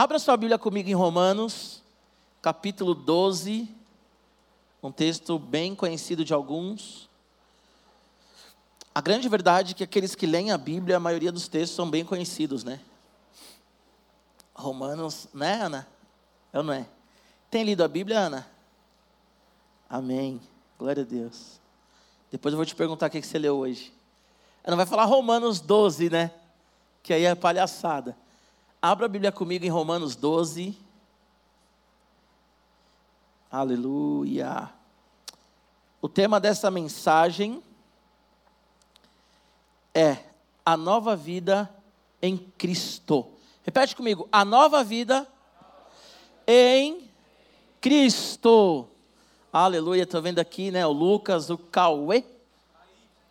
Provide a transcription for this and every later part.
Abra sua Bíblia comigo em Romanos, capítulo 12, um texto bem conhecido de alguns. A grande verdade é que aqueles que leem a Bíblia, a maioria dos textos são bem conhecidos, né? Romanos, né, Ana? Eu não é? Tem lido a Bíblia, Ana? Amém. Glória a Deus. Depois eu vou te perguntar o que você leu hoje. Ela vai falar Romanos 12, né? Que aí é palhaçada. Abra a Bíblia comigo em Romanos 12. Aleluia. O tema dessa mensagem é a nova vida em Cristo. Repete comigo: a nova vida em Cristo. Aleluia. Estou vendo aqui, né? O Lucas, o Cauê,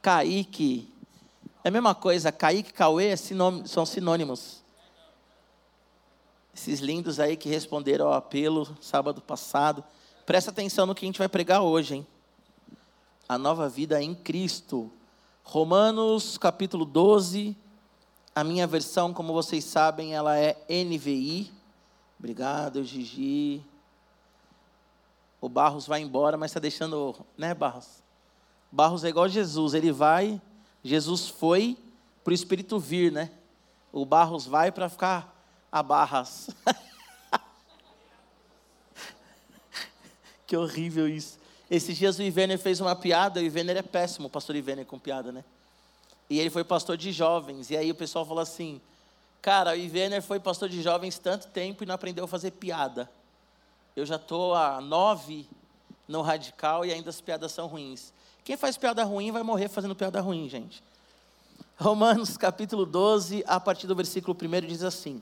Kaique. É a mesma coisa, Kaique e Cauê é são sinônimos. Esses lindos aí que responderam ao apelo sábado passado. Presta atenção no que a gente vai pregar hoje, hein? A nova vida em Cristo. Romanos capítulo 12. A minha versão, como vocês sabem, ela é NVI. Obrigado, Gigi. O Barros vai embora, mas está deixando, né, Barros? Barros é igual Jesus, ele vai, Jesus foi para o Espírito vir, né? O Barros vai para ficar a Barras. que horrível isso. Esses dias o Ivener fez uma piada, o Ivener é péssimo, o pastor Ivener com piada, né? E ele foi pastor de jovens, e aí o pessoal falou assim, cara, o Ivener foi pastor de jovens tanto tempo e não aprendeu a fazer piada. Eu já estou há nove no radical e ainda as piadas são ruins. Quem faz piada ruim vai morrer fazendo piada ruim, gente. Romanos capítulo 12, a partir do versículo 1 diz assim: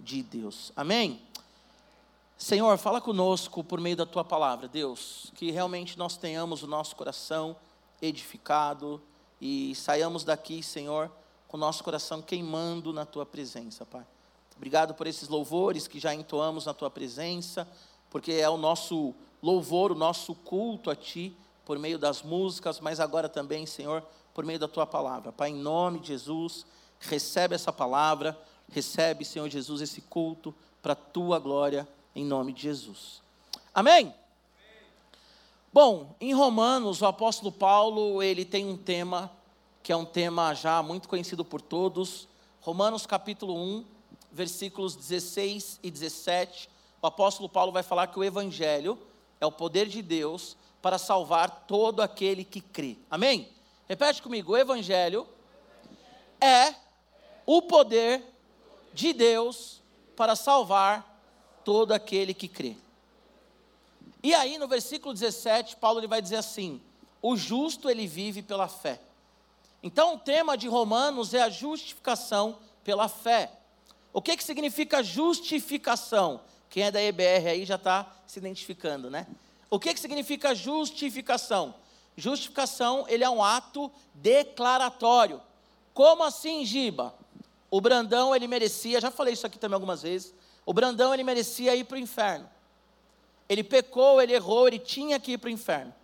de Deus. Amém? Senhor, fala conosco por meio da tua palavra, Deus, que realmente nós tenhamos o nosso coração edificado e saiamos daqui, Senhor, com o nosso coração queimando na tua presença, Pai. Obrigado por esses louvores que já entoamos na tua presença, porque é o nosso louvor, o nosso culto a ti, por meio das músicas, mas agora também, Senhor, por meio da tua palavra. Pai, em nome de Jesus, recebe essa palavra Recebe, Senhor Jesus, esse culto para a tua glória, em nome de Jesus. Amém? Bom, em Romanos, o apóstolo Paulo, ele tem um tema, que é um tema já muito conhecido por todos. Romanos capítulo 1, versículos 16 e 17. O apóstolo Paulo vai falar que o evangelho é o poder de Deus para salvar todo aquele que crê. Amém? Repete comigo: o evangelho é o poder de Deus para salvar todo aquele que crê. E aí no versículo 17, Paulo ele vai dizer assim: o justo ele vive pela fé. Então o tema de Romanos é a justificação pela fé. O que, que significa justificação? Quem é da EBR aí já está se identificando, né? O que, que significa justificação? Justificação, ele é um ato declaratório. Como assim, Giba? O Brandão, ele merecia, já falei isso aqui também algumas vezes, o Brandão, ele merecia ir para o inferno. Ele pecou, ele errou, ele tinha que ir para o inferno.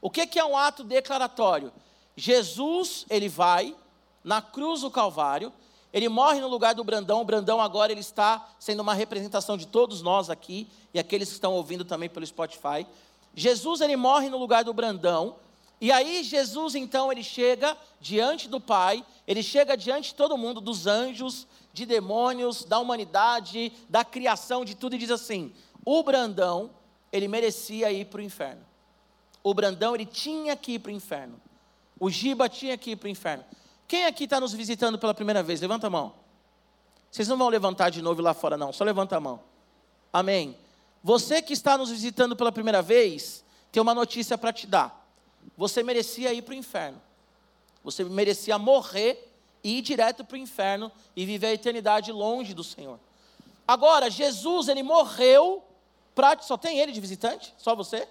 O que, que é um ato declaratório? Jesus, ele vai na cruz do Calvário, ele morre no lugar do Brandão, o Brandão agora ele está sendo uma representação de todos nós aqui, e aqueles que estão ouvindo também pelo Spotify. Jesus, ele morre no lugar do Brandão, e aí Jesus então ele chega diante do Pai, ele chega diante de todo mundo, dos anjos, de demônios, da humanidade, da criação, de tudo, e diz assim: o Brandão, ele merecia ir para o inferno. O Brandão, ele tinha que ir para o inferno. O Giba tinha que ir para o inferno. Quem aqui está nos visitando pela primeira vez? Levanta a mão. Vocês não vão levantar de novo lá fora, não. Só levanta a mão. Amém. Você que está nos visitando pela primeira vez, tem uma notícia para te dar você merecia ir para o inferno. Você merecia morrer e ir direto para o inferno e viver a eternidade longe do Senhor. Agora, Jesus, ele morreu para. Só tem ele de visitante? Só você?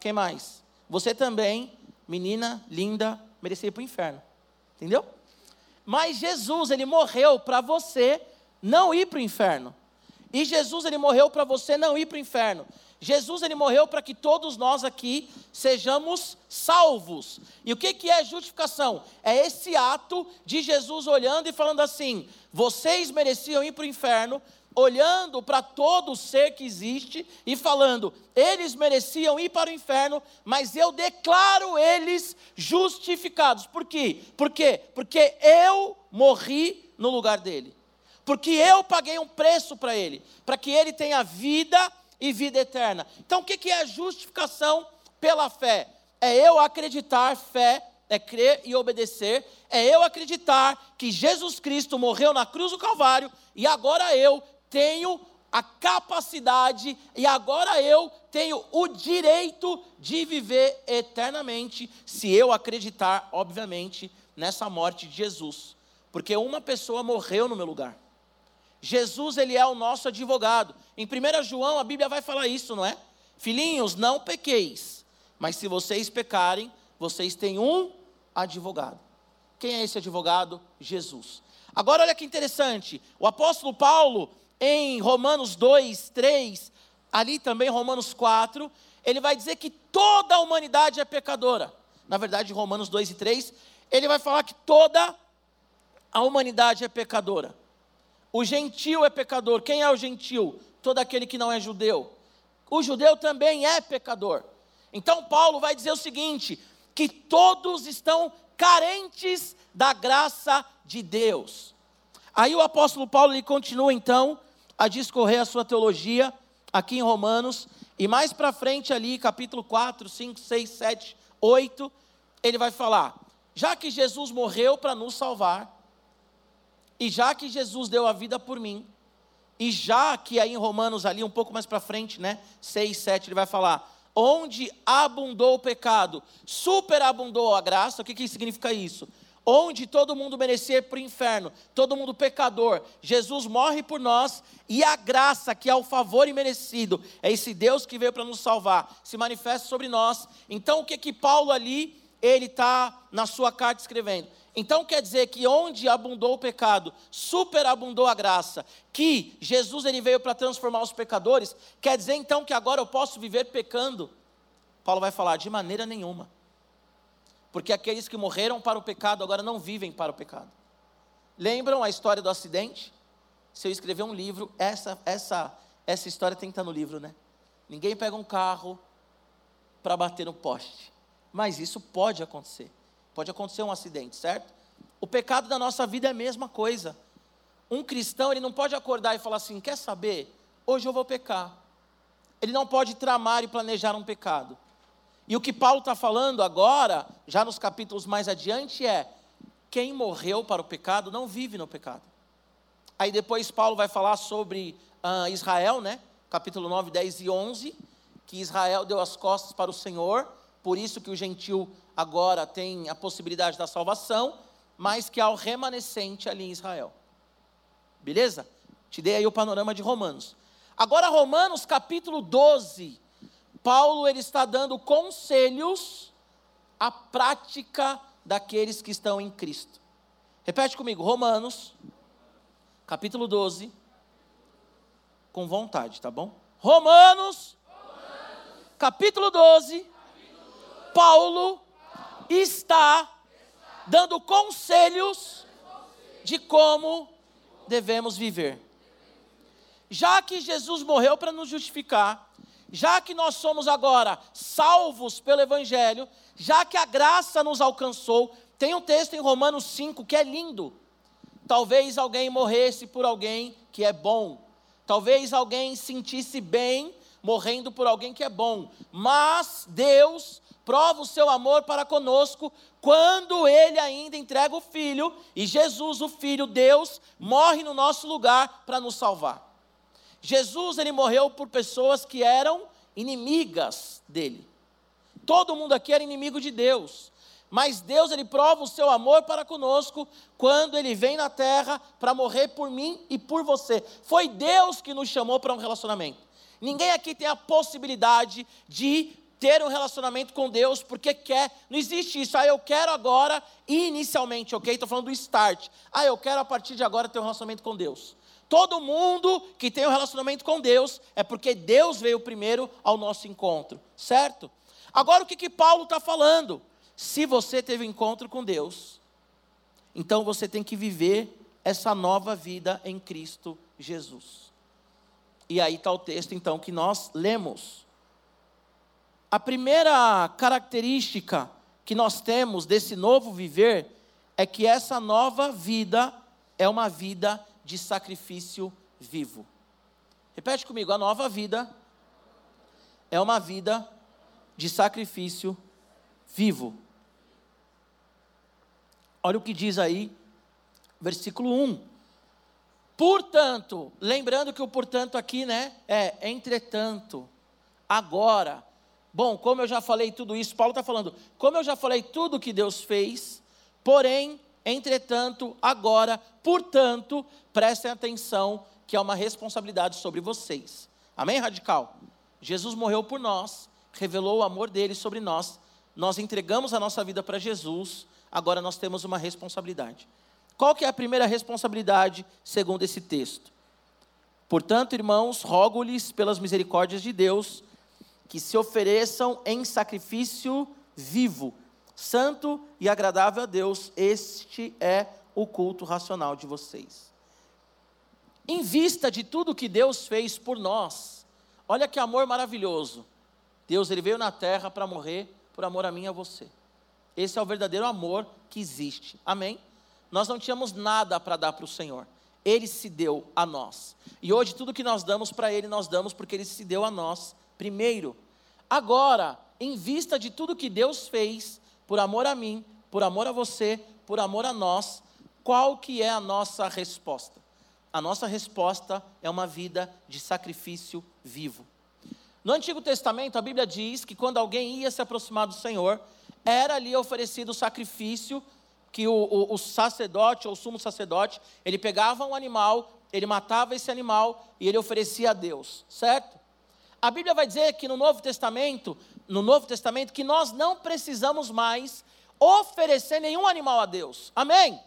Quem mais? Você também, menina linda, merecia ir para o inferno. Entendeu? Mas Jesus, ele morreu para você não ir para o inferno. E Jesus, ele morreu para você não ir para o inferno. Jesus, ele morreu para que todos nós aqui sejamos salvos. E o que, que é justificação? É esse ato de Jesus olhando e falando assim: vocês mereciam ir para o inferno, olhando para todo ser que existe e falando: eles mereciam ir para o inferno, mas eu declaro eles justificados. Por quê? Por quê? Porque eu morri no lugar dele. Porque eu paguei um preço para ele, para que ele tenha vida e vida eterna. Então, o que é a justificação pela fé? É eu acreditar, fé é crer e obedecer, é eu acreditar que Jesus Cristo morreu na cruz do Calvário e agora eu tenho a capacidade e agora eu tenho o direito de viver eternamente, se eu acreditar, obviamente, nessa morte de Jesus. Porque uma pessoa morreu no meu lugar. Jesus, ele é o nosso advogado. Em 1 João, a Bíblia vai falar isso, não é? Filhinhos, não pequeis, mas se vocês pecarem, vocês têm um advogado. Quem é esse advogado? Jesus. Agora, olha que interessante, o apóstolo Paulo, em Romanos 2, 3, ali também Romanos 4, ele vai dizer que toda a humanidade é pecadora. Na verdade, Romanos 2 e 3, ele vai falar que toda a humanidade é pecadora. O gentil é pecador. Quem é o gentil? Todo aquele que não é judeu. O judeu também é pecador. Então, Paulo vai dizer o seguinte: que todos estão carentes da graça de Deus. Aí o apóstolo Paulo ele continua então a discorrer a sua teologia aqui em Romanos, e mais para frente ali, capítulo 4, 5, 6, 7, 8, ele vai falar: já que Jesus morreu para nos salvar, e já que Jesus deu a vida por mim, e já que aí em Romanos ali um pouco mais para frente, né, 6, 7, ele vai falar: onde abundou o pecado, superabundou a graça. O que, que significa isso? onde todo mundo merecia para o inferno, todo mundo pecador, Jesus morre por nós e a graça, que é o favor imerecido, é esse Deus que veio para nos salvar, se manifesta sobre nós. Então, o que que Paulo ali, ele está na sua carta escrevendo? Então quer dizer que onde abundou o pecado, superabundou a graça, que Jesus ele veio para transformar os pecadores, quer dizer então que agora eu posso viver pecando? Paulo vai falar de maneira nenhuma. Porque aqueles que morreram para o pecado agora não vivem para o pecado. Lembram a história do acidente? Se eu escrever um livro, essa, essa, essa história tem que estar no livro, né? Ninguém pega um carro para bater no poste. Mas isso pode acontecer. Pode acontecer um acidente, certo? O pecado da nossa vida é a mesma coisa. Um cristão, ele não pode acordar e falar assim: quer saber? Hoje eu vou pecar. Ele não pode tramar e planejar um pecado. E o que Paulo está falando agora, já nos capítulos mais adiante, é: quem morreu para o pecado não vive no pecado. Aí depois Paulo vai falar sobre uh, Israel, né? Capítulo 9, 10 e 11, que Israel deu as costas para o Senhor, por isso que o gentil agora tem a possibilidade da salvação, mas que há o remanescente ali em Israel. Beleza? Te dei aí o panorama de Romanos. Agora, Romanos capítulo 12, Paulo ele está dando conselhos à prática daqueles que estão em Cristo. Repete comigo, Romanos, capítulo 12, com vontade, tá bom? Romanos, Romanos capítulo, 12, capítulo 12, Paulo, Paulo está, dando conselhos de como devemos viver. Já que Jesus morreu para nos justificar, já que nós somos agora salvos pelo Evangelho, já que a graça nos alcançou, tem um texto em Romanos 5 que é lindo. Talvez alguém morresse por alguém que é bom, talvez alguém sentisse bem morrendo por alguém que é bom, mas Deus prova o seu amor para conosco quando ele ainda entrega o filho e Jesus, o filho Deus, morre no nosso lugar para nos salvar. Jesus ele morreu por pessoas que eram inimigas dele. Todo mundo aqui era inimigo de Deus. Mas Deus ele prova o seu amor para conosco quando ele vem na terra para morrer por mim e por você. Foi Deus que nos chamou para um relacionamento. Ninguém aqui tem a possibilidade de ter um relacionamento com Deus porque quer. Não existe isso. Ah, eu quero agora, inicialmente, ok? Estou falando do start. Ah, eu quero a partir de agora ter um relacionamento com Deus. Todo mundo que tem um relacionamento com Deus é porque Deus veio primeiro ao nosso encontro, certo? Agora o que, que Paulo está falando? Se você teve um encontro com Deus, então você tem que viver essa nova vida em Cristo Jesus. E aí está o texto então que nós lemos. A primeira característica que nós temos desse novo viver é que essa nova vida é uma vida de sacrifício vivo. Repete comigo: a nova vida é uma vida de sacrifício vivo. Olha o que diz aí, versículo 1. Portanto, lembrando que o portanto aqui, né, é entretanto, agora. Bom, como eu já falei tudo isso, Paulo está falando, como eu já falei tudo que Deus fez, porém, Entretanto, agora, portanto, prestem atenção que é uma responsabilidade sobre vocês. Amém, radical? Jesus morreu por nós, revelou o amor dele sobre nós, nós entregamos a nossa vida para Jesus, agora nós temos uma responsabilidade. Qual que é a primeira responsabilidade segundo esse texto? Portanto, irmãos, rogo-lhes pelas misericórdias de Deus que se ofereçam em sacrifício vivo, santo e agradável a Deus, este é o culto racional de vocês. Em vista de tudo que Deus fez por nós, olha que amor maravilhoso. Deus ele veio na terra para morrer por amor a mim e a você. Esse é o verdadeiro amor que existe. Amém? Nós não tínhamos nada para dar para o Senhor. Ele se deu a nós. E hoje tudo que nós damos para Ele, nós damos porque Ele se deu a nós primeiro. Agora, em vista de tudo que Deus fez, por amor a mim, por amor a você, por amor a nós, qual que é a nossa resposta? A nossa resposta é uma vida de sacrifício vivo. No Antigo Testamento, a Bíblia diz que quando alguém ia se aproximar do Senhor, era ali oferecido o sacrifício que o, o, o sacerdote ou o sumo sacerdote, ele pegava um animal, ele matava esse animal e ele oferecia a Deus, certo? A Bíblia vai dizer que no Novo Testamento, no Novo Testamento, que nós não precisamos mais oferecer nenhum animal a Deus. Amém?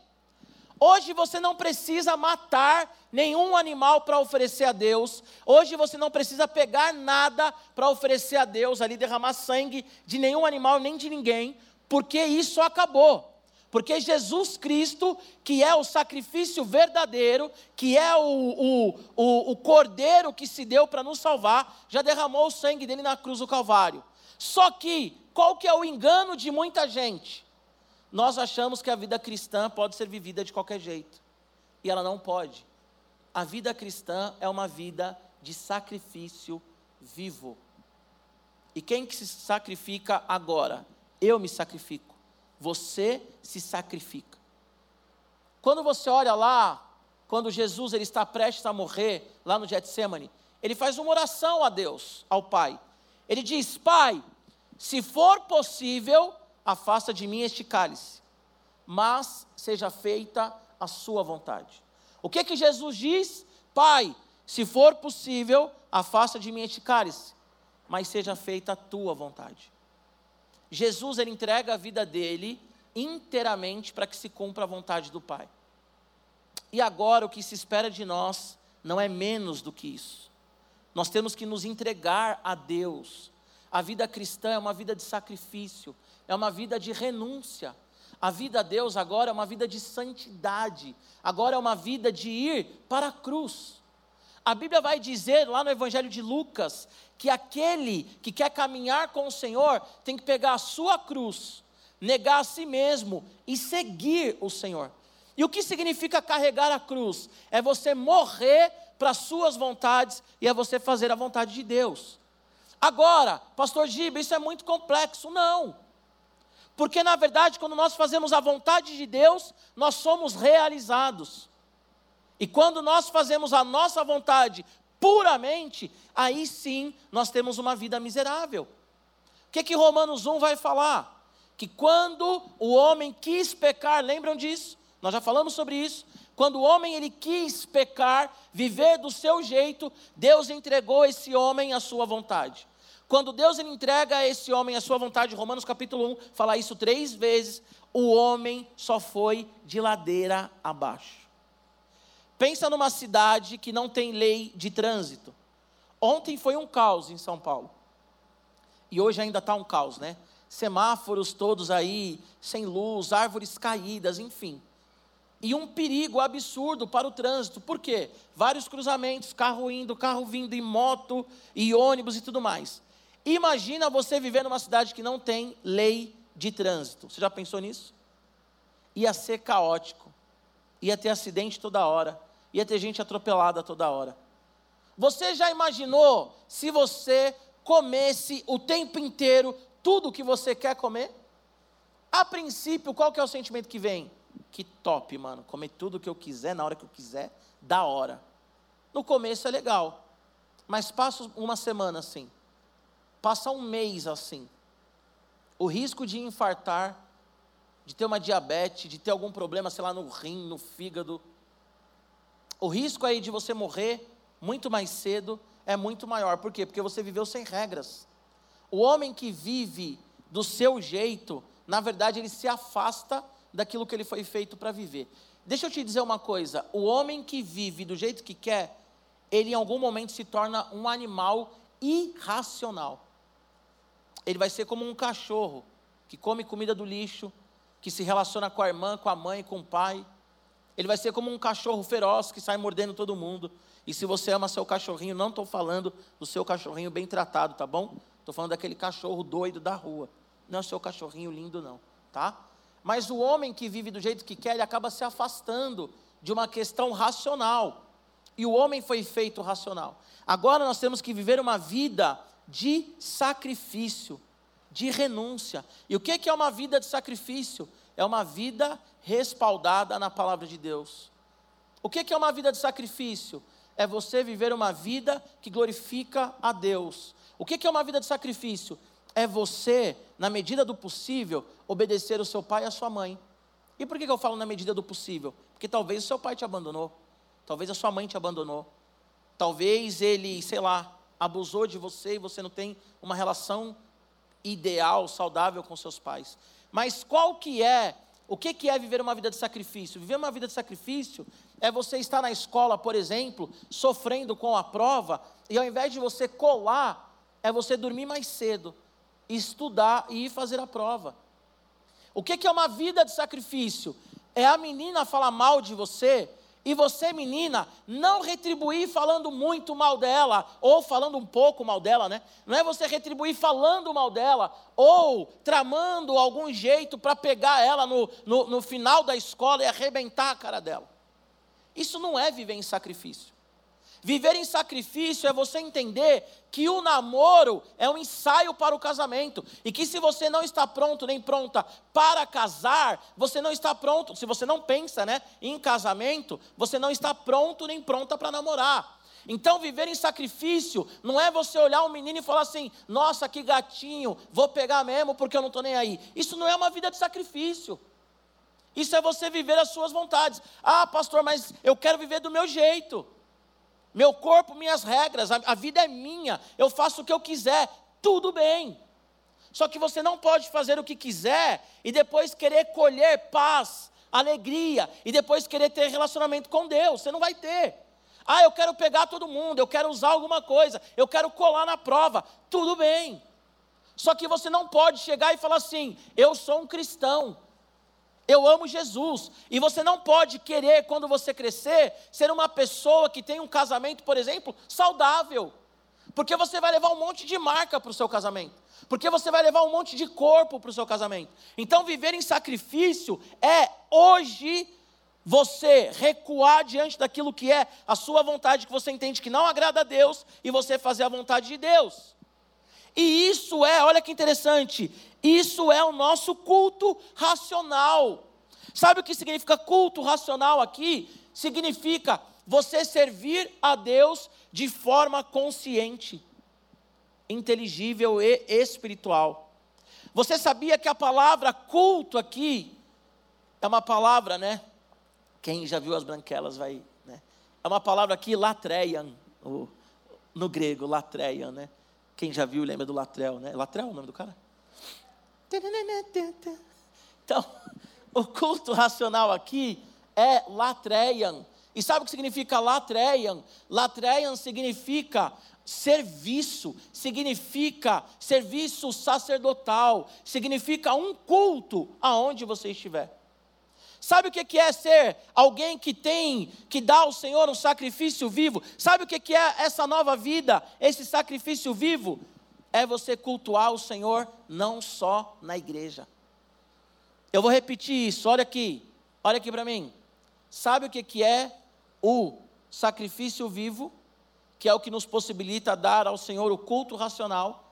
Hoje você não precisa matar nenhum animal para oferecer a Deus. Hoje você não precisa pegar nada para oferecer a Deus, ali derramar sangue de nenhum animal nem de ninguém, porque isso acabou. Porque Jesus Cristo, que é o sacrifício verdadeiro, que é o, o, o, o cordeiro que se deu para nos salvar, já derramou o sangue dele na cruz do Calvário. Só que, qual que é o engano de muita gente? Nós achamos que a vida cristã pode ser vivida de qualquer jeito. E ela não pode. A vida cristã é uma vida de sacrifício vivo. E quem que se sacrifica agora? Eu me sacrifico você se sacrifica. Quando você olha lá, quando Jesus ele está prestes a morrer, lá no Getsemane, ele faz uma oração a Deus, ao Pai. Ele diz: Pai, se for possível, afasta de mim este cálice, mas seja feita a sua vontade. O que que Jesus diz? Pai, se for possível, afasta de mim este cálice, mas seja feita a tua vontade. Jesus ele entrega a vida dele inteiramente para que se cumpra a vontade do Pai. E agora o que se espera de nós não é menos do que isso. Nós temos que nos entregar a Deus. A vida cristã é uma vida de sacrifício, é uma vida de renúncia. A vida a Deus agora é uma vida de santidade, agora é uma vida de ir para a cruz. A Bíblia vai dizer lá no Evangelho de Lucas que aquele que quer caminhar com o Senhor tem que pegar a sua cruz, negar a si mesmo e seguir o Senhor. E o que significa carregar a cruz? É você morrer para as suas vontades e é você fazer a vontade de Deus. Agora, pastor Giba, isso é muito complexo. Não. Porque na verdade, quando nós fazemos a vontade de Deus, nós somos realizados. E quando nós fazemos a nossa vontade puramente, aí sim nós temos uma vida miserável. O que, que Romanos 1 vai falar? que quando o homem quis pecar, lembram disso? Nós já falamos sobre isso. Quando o homem ele quis pecar, viver do seu jeito, Deus entregou esse homem à sua vontade. Quando Deus ele entrega a esse homem a sua vontade, Romanos capítulo 1 fala isso três vezes, o homem só foi de ladeira abaixo. Pensa numa cidade que não tem lei de trânsito. Ontem foi um caos em São Paulo. E hoje ainda está um caos, né? Semáforos todos aí, sem luz, árvores caídas, enfim e um perigo absurdo para o trânsito. Por quê? Vários cruzamentos, carro indo, carro vindo, e moto, e ônibus e tudo mais. Imagina você viver numa cidade que não tem lei de trânsito. Você já pensou nisso? Ia ser caótico. Ia ter acidente toda hora. Ia ter gente atropelada toda hora. Você já imaginou se você comesse o tempo inteiro tudo o que você quer comer? A princípio, qual que é o sentimento que vem? que top, mano. Comer tudo o que eu quiser, na hora que eu quiser, da hora. No começo é legal, mas passa uma semana assim, passa um mês assim. O risco de infartar, de ter uma diabetes, de ter algum problema, sei lá, no rim, no fígado. O risco aí de você morrer muito mais cedo é muito maior. Por quê? Porque você viveu sem regras. O homem que vive do seu jeito, na verdade, ele se afasta daquilo que ele foi feito para viver. Deixa eu te dizer uma coisa: o homem que vive do jeito que quer, ele em algum momento se torna um animal irracional. Ele vai ser como um cachorro que come comida do lixo, que se relaciona com a irmã, com a mãe, com o pai. Ele vai ser como um cachorro feroz que sai mordendo todo mundo. E se você ama seu cachorrinho, não estou falando do seu cachorrinho bem tratado, tá bom? Estou falando daquele cachorro doido da rua. Não é o seu cachorrinho lindo, não, tá? Mas o homem que vive do jeito que quer, ele acaba se afastando de uma questão racional. E o homem foi feito racional. Agora nós temos que viver uma vida de sacrifício, de renúncia. E o que é uma vida de sacrifício? É uma vida respaldada na palavra de Deus. O que é uma vida de sacrifício? É você viver uma vida que glorifica a Deus. O que é uma vida de sacrifício? é você, na medida do possível, obedecer o seu pai e a sua mãe. E por que eu falo na medida do possível? Porque talvez o seu pai te abandonou, talvez a sua mãe te abandonou, talvez ele, sei lá, abusou de você e você não tem uma relação ideal, saudável com seus pais. Mas qual que é, o que, que é viver uma vida de sacrifício? Viver uma vida de sacrifício é você estar na escola, por exemplo, sofrendo com a prova, e ao invés de você colar, é você dormir mais cedo estudar e ir fazer a prova. O que é uma vida de sacrifício? É a menina falar mal de você e você, menina, não retribuir falando muito mal dela, ou falando um pouco mal dela, né? Não é você retribuir falando mal dela, ou tramando algum jeito para pegar ela no, no, no final da escola e arrebentar a cara dela. Isso não é viver em sacrifício. Viver em sacrifício é você entender que o namoro é um ensaio para o casamento e que se você não está pronto nem pronta para casar, você não está pronto. Se você não pensa, né, em casamento, você não está pronto nem pronta para namorar. Então, viver em sacrifício não é você olhar um menino e falar assim: nossa, que gatinho, vou pegar mesmo porque eu não estou nem aí. Isso não é uma vida de sacrifício. Isso é você viver as suas vontades. Ah, pastor, mas eu quero viver do meu jeito. Meu corpo, minhas regras, a, a vida é minha, eu faço o que eu quiser, tudo bem. Só que você não pode fazer o que quiser e depois querer colher paz, alegria e depois querer ter relacionamento com Deus. Você não vai ter. Ah, eu quero pegar todo mundo, eu quero usar alguma coisa, eu quero colar na prova. Tudo bem. Só que você não pode chegar e falar assim: eu sou um cristão, eu amo Jesus. E você não pode querer, quando você crescer, ser uma pessoa que tem um casamento, por exemplo, saudável. Porque você vai levar um monte de marca para o seu casamento. Porque você vai levar um monte de corpo para o seu casamento. Então, viver em sacrifício é hoje você recuar diante daquilo que é a sua vontade, que você entende que não agrada a Deus, e você fazer a vontade de Deus. E isso é, olha que interessante, isso é o nosso culto racional. Sabe o que significa culto racional aqui? Significa você servir a Deus de forma consciente, inteligível e espiritual. Você sabia que a palavra culto aqui é uma palavra, né? Quem já viu as branquelas vai, né? É uma palavra aqui, latreian, no grego, latreian, né? Quem já viu lembra do latrel, né? Latrel é o nome do cara? Então, o culto racional aqui é latreian. E sabe o que significa latreian? Latreian significa serviço, significa serviço sacerdotal, significa um culto aonde você estiver. Sabe o que é ser alguém que tem, que dá ao Senhor um sacrifício vivo? Sabe o que é essa nova vida, esse sacrifício vivo? É você cultuar o Senhor não só na igreja. Eu vou repetir isso, olha aqui, olha aqui para mim. Sabe o que é o sacrifício vivo? que é o que nos possibilita dar ao Senhor o culto racional,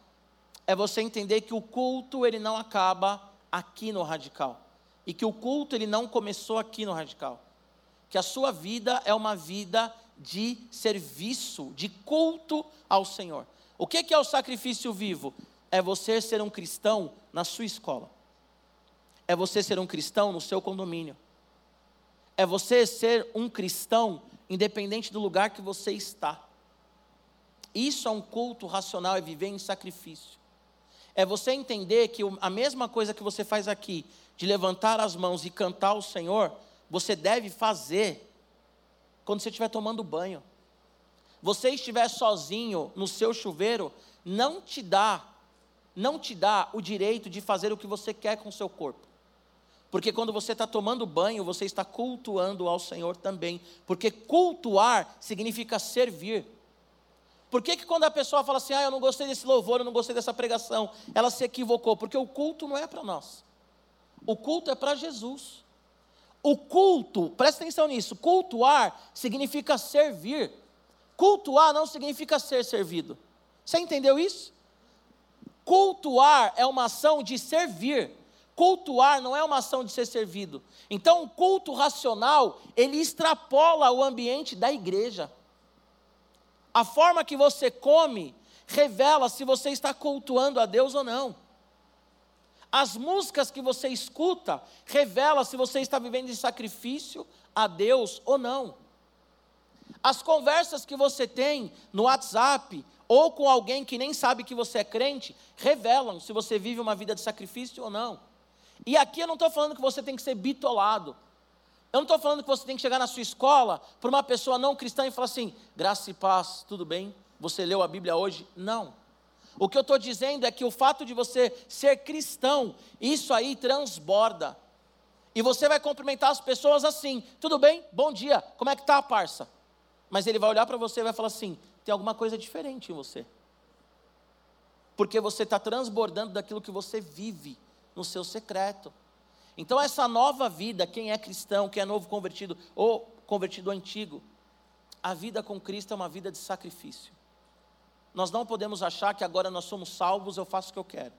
é você entender que o culto ele não acaba aqui no radical. E que o culto ele não começou aqui no radical. Que a sua vida é uma vida de serviço, de culto ao Senhor. O que é o sacrifício vivo? É você ser um cristão na sua escola. É você ser um cristão no seu condomínio. É você ser um cristão independente do lugar que você está. Isso é um culto racional, é viver em sacrifício. É você entender que a mesma coisa que você faz aqui, de levantar as mãos e cantar ao Senhor, você deve fazer quando você estiver tomando banho. Você estiver sozinho no seu chuveiro, não te dá, não te dá o direito de fazer o que você quer com o seu corpo. Porque quando você está tomando banho, você está cultuando ao Senhor também. Porque cultuar significa servir. Por que, que quando a pessoa fala assim, ah, eu não gostei desse louvor, eu não gostei dessa pregação, ela se equivocou? Porque o culto não é para nós. O culto é para Jesus. O culto, presta atenção nisso, cultuar significa servir. Cultuar não significa ser servido. Você entendeu isso? Cultuar é uma ação de servir. Cultuar não é uma ação de ser servido. Então, o culto racional, ele extrapola o ambiente da igreja. A forma que você come revela se você está cultuando a Deus ou não. As músicas que você escuta revela se você está vivendo em sacrifício a Deus ou não. As conversas que você tem no WhatsApp ou com alguém que nem sabe que você é crente revelam se você vive uma vida de sacrifício ou não. E aqui eu não estou falando que você tem que ser bitolado. Eu não estou falando que você tem que chegar na sua escola para uma pessoa não cristã e falar assim: graça e paz, tudo bem? Você leu a Bíblia hoje? Não. O que eu estou dizendo é que o fato de você ser cristão, isso aí transborda. E você vai cumprimentar as pessoas assim: tudo bem? Bom dia, como é que a parça? Mas ele vai olhar para você e vai falar assim: tem alguma coisa diferente em você. Porque você está transbordando daquilo que você vive no seu secreto. Então, essa nova vida, quem é cristão, quem é novo convertido ou convertido antigo, a vida com Cristo é uma vida de sacrifício. Nós não podemos achar que agora nós somos salvos, eu faço o que eu quero.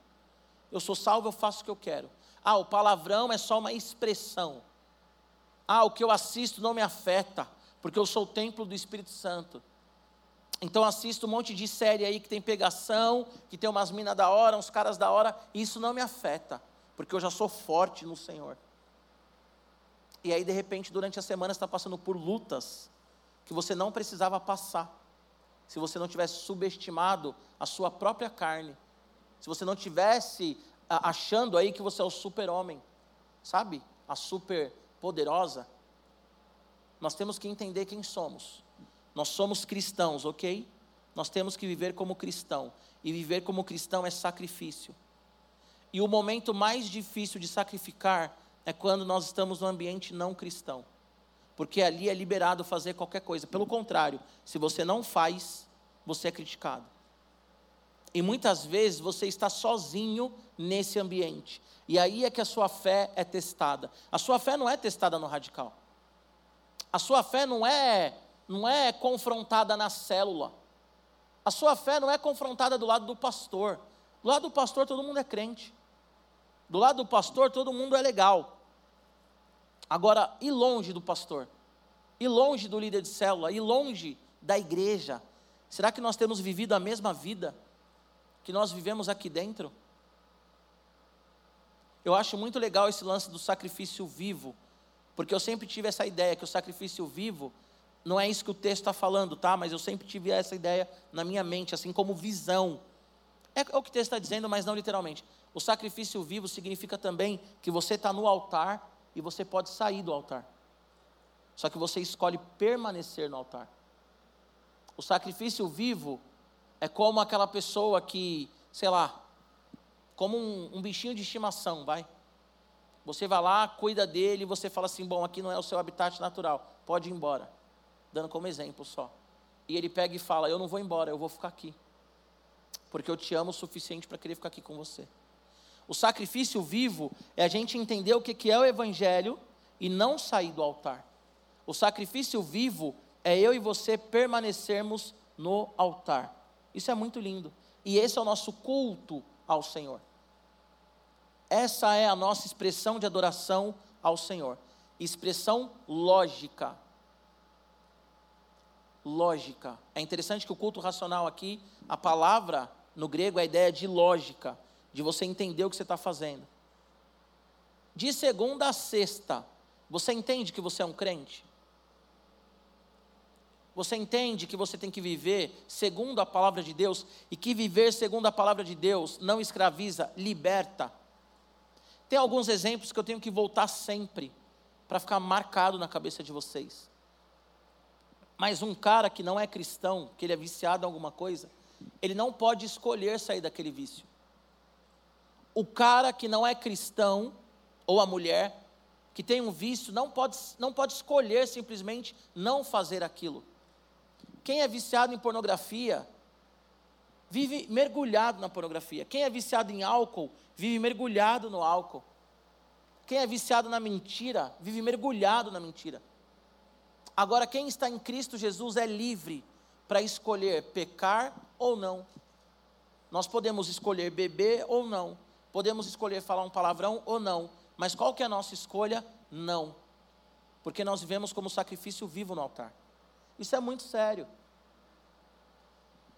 Eu sou salvo, eu faço o que eu quero. Ah, o palavrão é só uma expressão. Ah, o que eu assisto não me afeta, porque eu sou o templo do Espírito Santo. Então assisto um monte de série aí que tem pegação, que tem umas minas da hora, uns caras da hora, e isso não me afeta porque eu já sou forte no Senhor. E aí, de repente, durante a semana, está passando por lutas que você não precisava passar, se você não tivesse subestimado a sua própria carne, se você não tivesse achando aí que você é o super-homem, sabe? A super poderosa. Nós temos que entender quem somos. Nós somos cristãos, ok? Nós temos que viver como cristão. E viver como cristão é sacrifício. E o momento mais difícil de sacrificar é quando nós estamos no ambiente não cristão. Porque ali é liberado fazer qualquer coisa. Pelo contrário, se você não faz, você é criticado. E muitas vezes você está sozinho nesse ambiente. E aí é que a sua fé é testada. A sua fé não é testada no radical. A sua fé não é não é confrontada na célula. A sua fé não é confrontada do lado do pastor. Do lado do pastor todo mundo é crente. Do lado do pastor, todo mundo é legal. Agora, e longe do pastor? E longe do líder de célula? E longe da igreja? Será que nós temos vivido a mesma vida que nós vivemos aqui dentro? eu acho muito legal esse lance do sacrifício vivo, porque eu sempre tive essa ideia que o sacrifício vivo não é isso que o texto está falando, tá? Mas eu sempre tive essa ideia na minha mente, assim como visão. É, é o que o texto está dizendo, mas não literalmente. O sacrifício vivo significa também que você está no altar e você pode sair do altar. Só que você escolhe permanecer no altar. O sacrifício vivo é como aquela pessoa que, sei lá, como um, um bichinho de estimação, vai. Você vai lá, cuida dele, e você fala assim: bom, aqui não é o seu habitat natural, pode ir embora. Dando como exemplo só. E ele pega e fala: eu não vou embora, eu vou ficar aqui. Porque eu te amo o suficiente para querer ficar aqui com você. O sacrifício vivo é a gente entender o que é o evangelho e não sair do altar. O sacrifício vivo é eu e você permanecermos no altar. Isso é muito lindo. E esse é o nosso culto ao Senhor. Essa é a nossa expressão de adoração ao Senhor. Expressão lógica. Lógica. É interessante que o culto racional aqui, a palavra no grego é a ideia de lógica, de você entender o que você está fazendo. De segunda a sexta, você entende que você é um crente? Você entende que você tem que viver segundo a palavra de Deus e que viver segundo a palavra de Deus não escraviza, liberta. Tem alguns exemplos que eu tenho que voltar sempre para ficar marcado na cabeça de vocês. Mas um cara que não é cristão, que ele é viciado em alguma coisa, ele não pode escolher sair daquele vício. O cara que não é cristão, ou a mulher, que tem um vício, não pode, não pode escolher simplesmente não fazer aquilo. Quem é viciado em pornografia vive mergulhado na pornografia. Quem é viciado em álcool vive mergulhado no álcool. Quem é viciado na mentira vive mergulhado na mentira. Agora, quem está em Cristo Jesus é livre para escolher pecar ou não. Nós podemos escolher beber ou não. Podemos escolher falar um palavrão ou não. Mas qual que é a nossa escolha? Não. Porque nós vivemos como sacrifício vivo no altar. Isso é muito sério.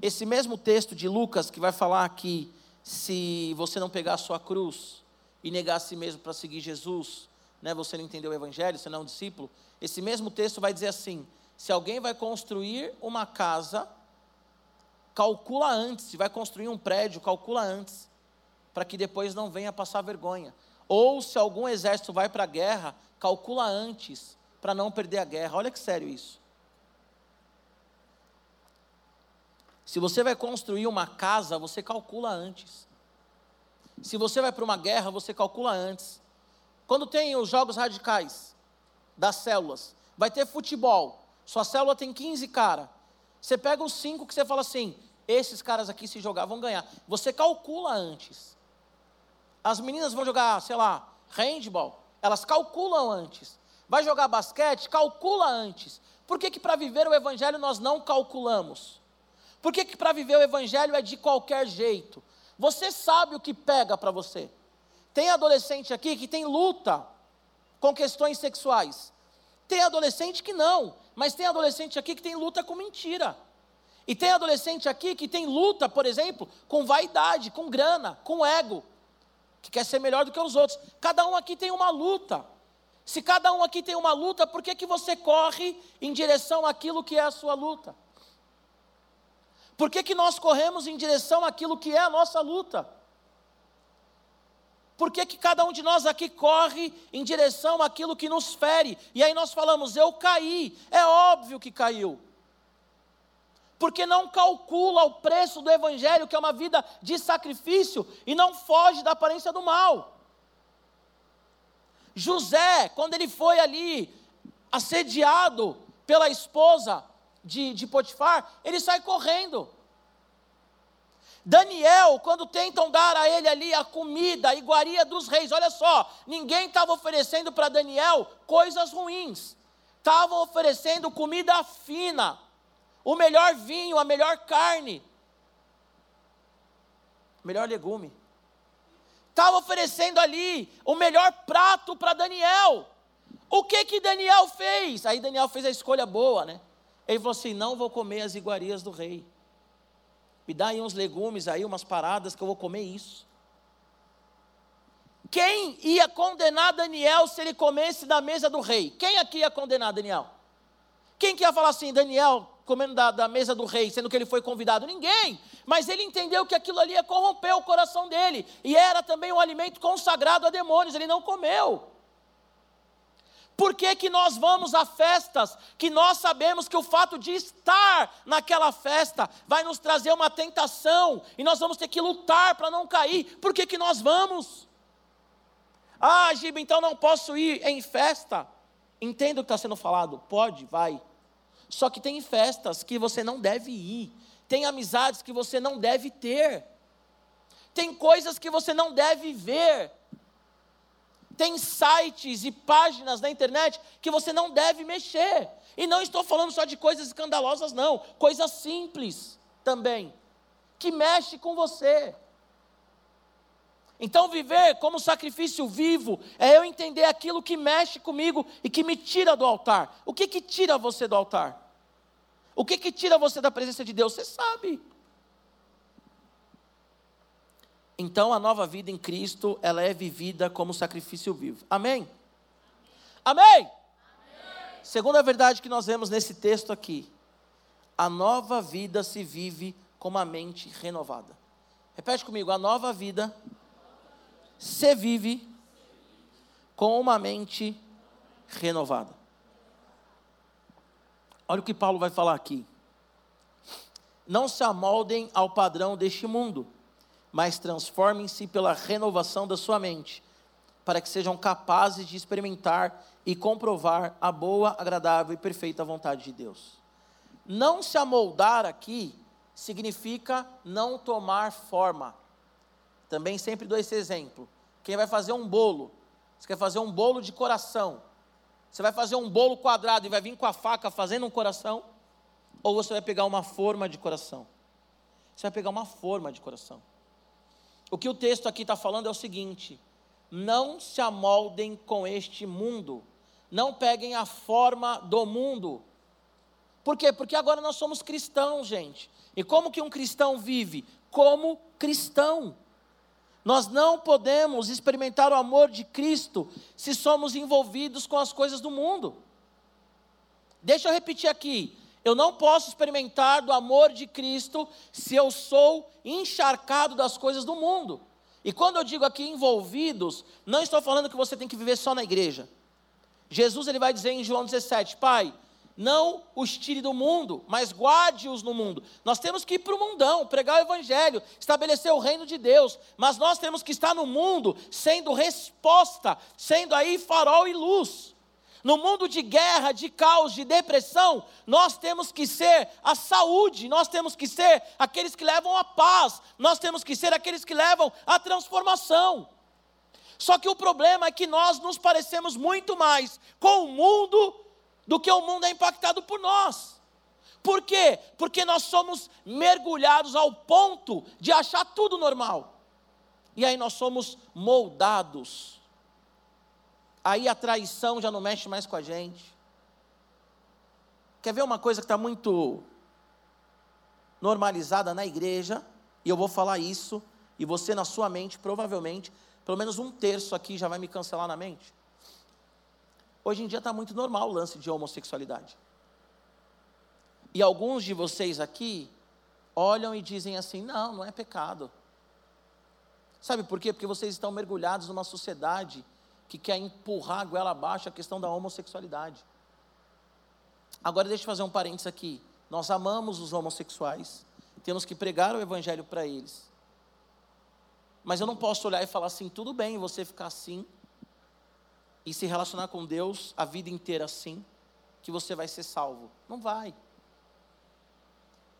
Esse mesmo texto de Lucas que vai falar que se você não pegar a sua cruz e negar a si mesmo para seguir Jesus, né, você não entendeu o evangelho, você não é um discípulo. Esse mesmo texto vai dizer assim: se alguém vai construir uma casa, calcula antes, se vai construir um prédio, calcula antes, para que depois não venha passar vergonha. Ou se algum exército vai para a guerra, calcula antes, para não perder a guerra. Olha que sério isso. Se você vai construir uma casa, você calcula antes. Se você vai para uma guerra, você calcula antes. Quando tem os jogos radicais das células, vai ter futebol. Sua célula tem 15 caras. Você pega os cinco que você fala assim: esses caras aqui se jogar vão ganhar. Você calcula antes. As meninas vão jogar, sei lá, handball, elas calculam antes. Vai jogar basquete, calcula antes. Por que, que para viver o evangelho nós não calculamos? Por que, que para viver o Evangelho é de qualquer jeito? Você sabe o que pega para você. Tem adolescente aqui que tem luta com questões sexuais. Tem adolescente que não, mas tem adolescente aqui que tem luta com mentira. E tem adolescente aqui que tem luta, por exemplo, com vaidade, com grana, com ego, que quer ser melhor do que os outros. Cada um aqui tem uma luta. Se cada um aqui tem uma luta, por que, que você corre em direção àquilo que é a sua luta? Por que, que nós corremos em direção àquilo que é a nossa luta? Por que, que cada um de nós aqui corre em direção àquilo que nos fere? E aí nós falamos, eu caí, é óbvio que caiu. Porque não calcula o preço do Evangelho, que é uma vida de sacrifício, e não foge da aparência do mal. José, quando ele foi ali assediado pela esposa, de, de Potifar, ele sai correndo. Daniel, quando tentam dar a ele ali a comida, a iguaria dos reis, olha só, ninguém estava oferecendo para Daniel coisas ruins, estavam oferecendo comida fina, o melhor vinho, a melhor carne, o melhor legume. Estava oferecendo ali o melhor prato para Daniel. O que que Daniel fez? Aí Daniel fez a escolha boa, né? Ele falou assim: não vou comer as iguarias do rei. Me dá aí uns legumes aí, umas paradas que eu vou comer isso. quem ia condenar Daniel se ele comesse da mesa do rei? Quem aqui ia condenar Daniel? Quem que ia falar assim, Daniel, comendo da, da, mesa do rei, sendo que ele foi convidado? Ninguém. Mas ele entendeu que aquilo ali ia corromper o coração dele. E era também um alimento consagrado a demônios, ele não comeu. Por que, que nós vamos a festas que nós sabemos que o fato de estar naquela festa vai nos trazer uma tentação e nós vamos ter que lutar para não cair? Por que, que nós vamos? Ah, Giba, então não posso ir em festa. Entenda o que está sendo falado. Pode, vai. Só que tem festas que você não deve ir. Tem amizades que você não deve ter. Tem coisas que você não deve ver tem sites e páginas na internet que você não deve mexer. E não estou falando só de coisas escandalosas, não. Coisas simples também, que mexe com você. Então, viver como sacrifício vivo é eu entender aquilo que mexe comigo e que me tira do altar. O que que tira você do altar? O que que tira você da presença de Deus? Você sabe. Então a nova vida em Cristo, ela é vivida como sacrifício vivo. Amém? Amém? Amém? Segunda verdade que nós vemos nesse texto aqui, a nova vida se vive com uma mente renovada. Repete comigo, a nova vida se vive com uma mente renovada. Olha o que Paulo vai falar aqui. Não se amoldem ao padrão deste mundo mas transformem-se pela renovação da sua mente, para que sejam capazes de experimentar e comprovar a boa, agradável e perfeita vontade de Deus. Não se amoldar aqui significa não tomar forma. Também sempre dou esse exemplo. Quem vai fazer um bolo, você quer fazer um bolo de coração, você vai fazer um bolo quadrado e vai vir com a faca fazendo um coração? Ou você vai pegar uma forma de coração? Você vai pegar uma forma de coração. O que o texto aqui está falando é o seguinte: não se amoldem com este mundo, não peguem a forma do mundo. Por quê? Porque agora nós somos cristãos, gente. E como que um cristão vive? Como cristão. Nós não podemos experimentar o amor de Cristo se somos envolvidos com as coisas do mundo. Deixa eu repetir aqui. Eu não posso experimentar do amor de Cristo se eu sou encharcado das coisas do mundo. E quando eu digo aqui envolvidos, não estou falando que você tem que viver só na igreja. Jesus ele vai dizer em João 17: Pai, não os tire do mundo, mas guarde-os no mundo. Nós temos que ir para o mundão, pregar o Evangelho, estabelecer o reino de Deus, mas nós temos que estar no mundo sendo resposta, sendo aí farol e luz. No mundo de guerra, de caos, de depressão, nós temos que ser a saúde, nós temos que ser aqueles que levam a paz, nós temos que ser aqueles que levam a transformação. Só que o problema é que nós nos parecemos muito mais com o mundo do que o mundo é impactado por nós. Por quê? Porque nós somos mergulhados ao ponto de achar tudo normal. E aí nós somos moldados aí a traição já não mexe mais com a gente. Quer ver uma coisa que está muito normalizada na igreja? E eu vou falar isso, e você na sua mente, provavelmente, pelo menos um terço aqui já vai me cancelar na mente. Hoje em dia está muito normal o lance de homossexualidade. E alguns de vocês aqui olham e dizem assim: não, não é pecado. Sabe por quê? Porque vocês estão mergulhados numa sociedade que quer empurrar a goela abaixo a questão da homossexualidade. Agora deixa eu fazer um parênteses aqui. Nós amamos os homossexuais, temos que pregar o evangelho para eles. Mas eu não posso olhar e falar assim, tudo bem você ficar assim e se relacionar com Deus a vida inteira assim, que você vai ser salvo. Não vai.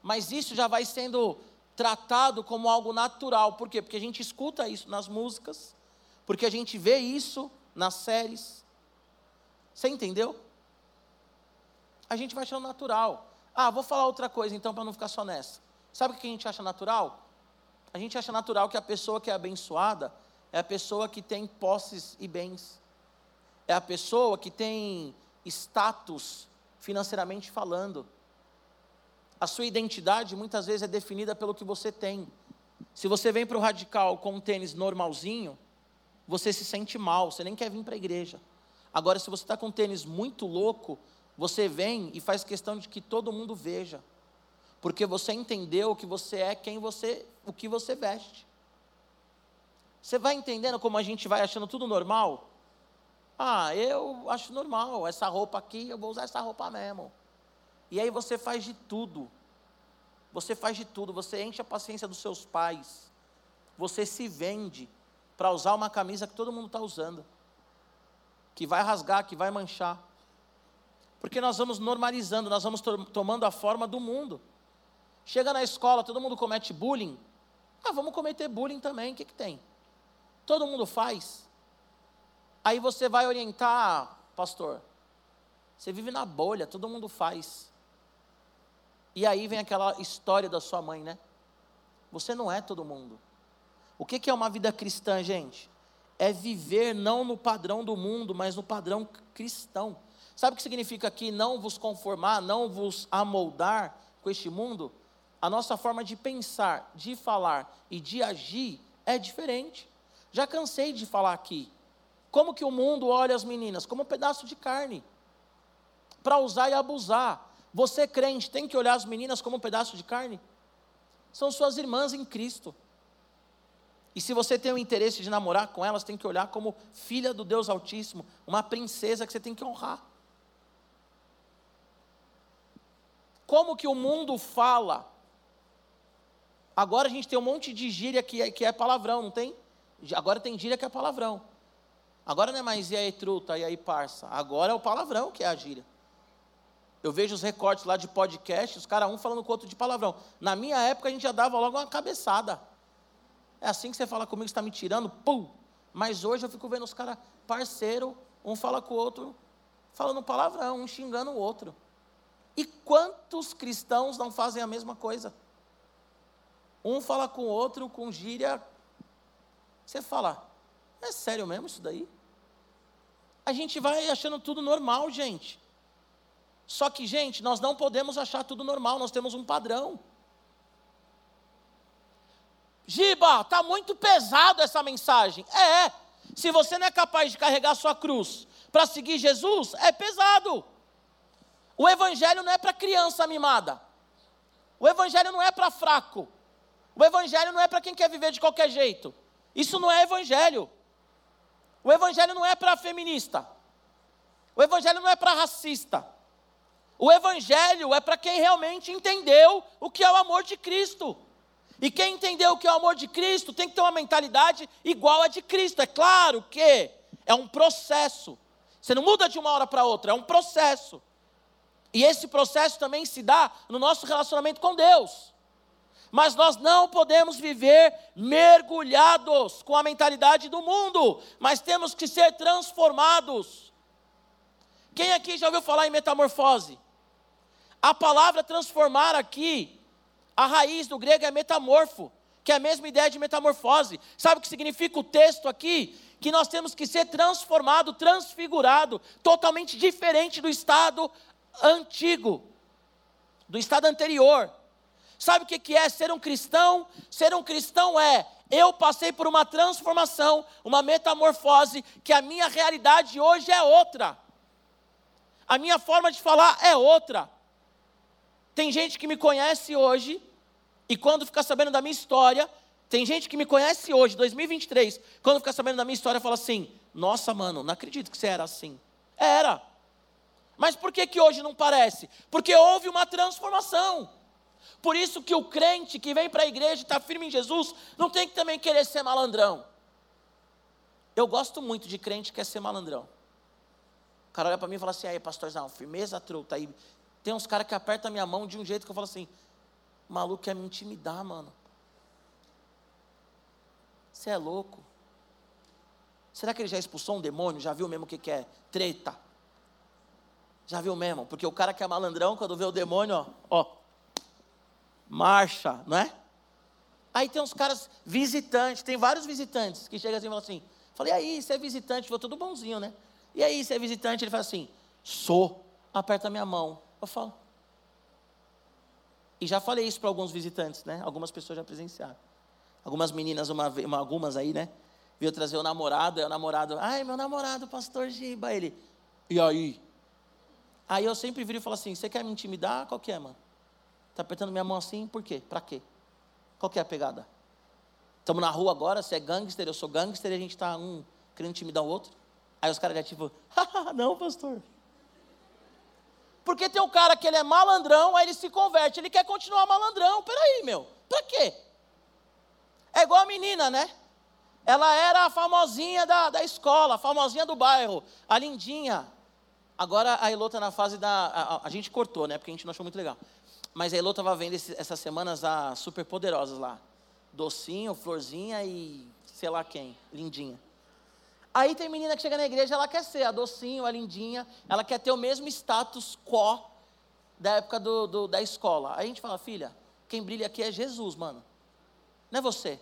Mas isso já vai sendo tratado como algo natural. Por quê? Porque a gente escuta isso nas músicas, porque a gente vê isso nas séries. Você entendeu? A gente vai achando natural. Ah, vou falar outra coisa então para não ficar só nessa. Sabe o que a gente acha natural? A gente acha natural que a pessoa que é abençoada é a pessoa que tem posses e bens. É a pessoa que tem status financeiramente falando. A sua identidade muitas vezes é definida pelo que você tem. Se você vem para o radical com um tênis normalzinho, você se sente mal, você nem quer vir para a igreja. Agora, se você está com um tênis muito louco, você vem e faz questão de que todo mundo veja, porque você entendeu que você é quem você, o que você veste. Você vai entendendo como a gente vai achando tudo normal? Ah, eu acho normal, essa roupa aqui, eu vou usar essa roupa mesmo. E aí você faz de tudo. Você faz de tudo, você enche a paciência dos seus pais. Você se vende para usar uma camisa que todo mundo está usando, que vai rasgar, que vai manchar. Porque nós vamos normalizando, nós vamos to tomando a forma do mundo. Chega na escola, todo mundo comete bullying. Ah, vamos cometer bullying também, o que, que tem? Todo mundo faz. Aí você vai orientar, pastor. Você vive na bolha, todo mundo faz. E aí vem aquela história da sua mãe, né? Você não é todo mundo. O que é uma vida cristã, gente? É viver não no padrão do mundo, mas no padrão cristão. Sabe o que significa aqui não vos conformar, não vos amoldar com este mundo? A nossa forma de pensar, de falar e de agir é diferente. Já cansei de falar aqui. Como que o mundo olha as meninas? Como um pedaço de carne. Para usar e abusar. Você crente tem que olhar as meninas como um pedaço de carne? São suas irmãs em Cristo. E se você tem o interesse de namorar com elas, tem que olhar como filha do Deus Altíssimo, uma princesa que você tem que honrar. Como que o mundo fala? Agora a gente tem um monte de gíria que é, que é palavrão, não tem? Agora tem gíria que é palavrão. Agora não é mais e aí truta, e aí parça. Agora é o palavrão que é a gíria. Eu vejo os recortes lá de podcast, os caras um falando com o outro de palavrão. Na minha época a gente já dava logo uma cabeçada. É assim que você fala comigo, está me tirando, pum. Mas hoje eu fico vendo os caras parceiro, um fala com o outro, falando palavrão, um xingando o outro. E quantos cristãos não fazem a mesma coisa? Um fala com o outro com gíria. Você fala, é sério mesmo isso daí? A gente vai achando tudo normal, gente. Só que, gente, nós não podemos achar tudo normal, nós temos um padrão. Giba, está muito pesado essa mensagem. É, se você não é capaz de carregar sua cruz para seguir Jesus, é pesado. O evangelho não é para criança mimada. O evangelho não é para fraco. O evangelho não é para quem quer viver de qualquer jeito. Isso não é evangelho. O evangelho não é para feminista. O evangelho não é para racista. O Evangelho é para quem realmente entendeu o que é o amor de Cristo. E quem entendeu o que é o amor de Cristo tem que ter uma mentalidade igual a de Cristo. É claro que é um processo. Você não muda de uma hora para outra, é um processo. E esse processo também se dá no nosso relacionamento com Deus. Mas nós não podemos viver mergulhados com a mentalidade do mundo, mas temos que ser transformados. Quem aqui já ouviu falar em metamorfose? A palavra transformar aqui, a raiz do grego é metamorfo, que é a mesma ideia de metamorfose. Sabe o que significa o texto aqui? Que nós temos que ser transformado, transfigurado, totalmente diferente do estado antigo, do estado anterior. Sabe o que é ser um cristão? Ser um cristão é eu passei por uma transformação, uma metamorfose, que a minha realidade hoje é outra. A minha forma de falar é outra. Tem gente que me conhece hoje, e quando fica sabendo da minha história, tem gente que me conhece hoje, 2023, quando fica sabendo da minha história, fala assim: Nossa, mano, não acredito que você era assim. Era. Mas por que, que hoje não parece? Porque houve uma transformação. Por isso que o crente que vem para a igreja e está firme em Jesus, não tem que também querer ser malandrão. Eu gosto muito de crente que quer ser malandrão. O cara olha para mim e fala assim, aí pastorzão, firmeza truta, aí tem uns caras que apertam a minha mão de um jeito que eu falo assim: maluco quer me intimidar, mano. Você é louco. Será que ele já expulsou um demônio? Já viu mesmo o que, é treta? Já viu mesmo? Porque o cara que é malandrão, quando vê o demônio, ó, ó, marcha, não é? Aí tem uns caras visitantes, tem vários visitantes que chegam assim e falam assim: falei, aí, você é visitante? Foi tudo bonzinho, né? E aí, você é visitante? Ele fala assim: sou, aperta minha mão. Eu falo. E já falei isso para alguns visitantes, né? Algumas pessoas já presenciaram. Algumas meninas, uma, uma, algumas aí, né? veio trazer o namorado, aí o namorado, ai, meu namorado, pastor Giba, ele, e aí? Aí eu sempre viro e falo assim, você quer me intimidar? Qual que é, mano? Tá apertando minha mão assim, por quê? Pra quê? Qual que é a pegada? Estamos na rua agora, você é gangster, eu sou gangster, e a gente está um querendo intimidar o outro. Aí os caras já tipo, não, pastor. Porque tem um cara que ele é malandrão, aí ele se converte, ele quer continuar malandrão. Peraí, meu, pra quê? É igual a menina, né? Ela era a famosinha da, da escola, a famosinha do bairro, a lindinha. Agora a Elô está na fase da. A, a, gente cortou, né? Porque a gente não achou muito legal. Mas a Elô estava vendo esse, essas semanas as super poderosas lá. Docinho, florzinha e sei lá quem, lindinha. Aí tem menina que chega na igreja, ela quer ser a docinho, a lindinha, ela quer ter o mesmo status quo da época do, do, da escola. Aí a gente fala, filha, quem brilha aqui é Jesus, mano. Não é você.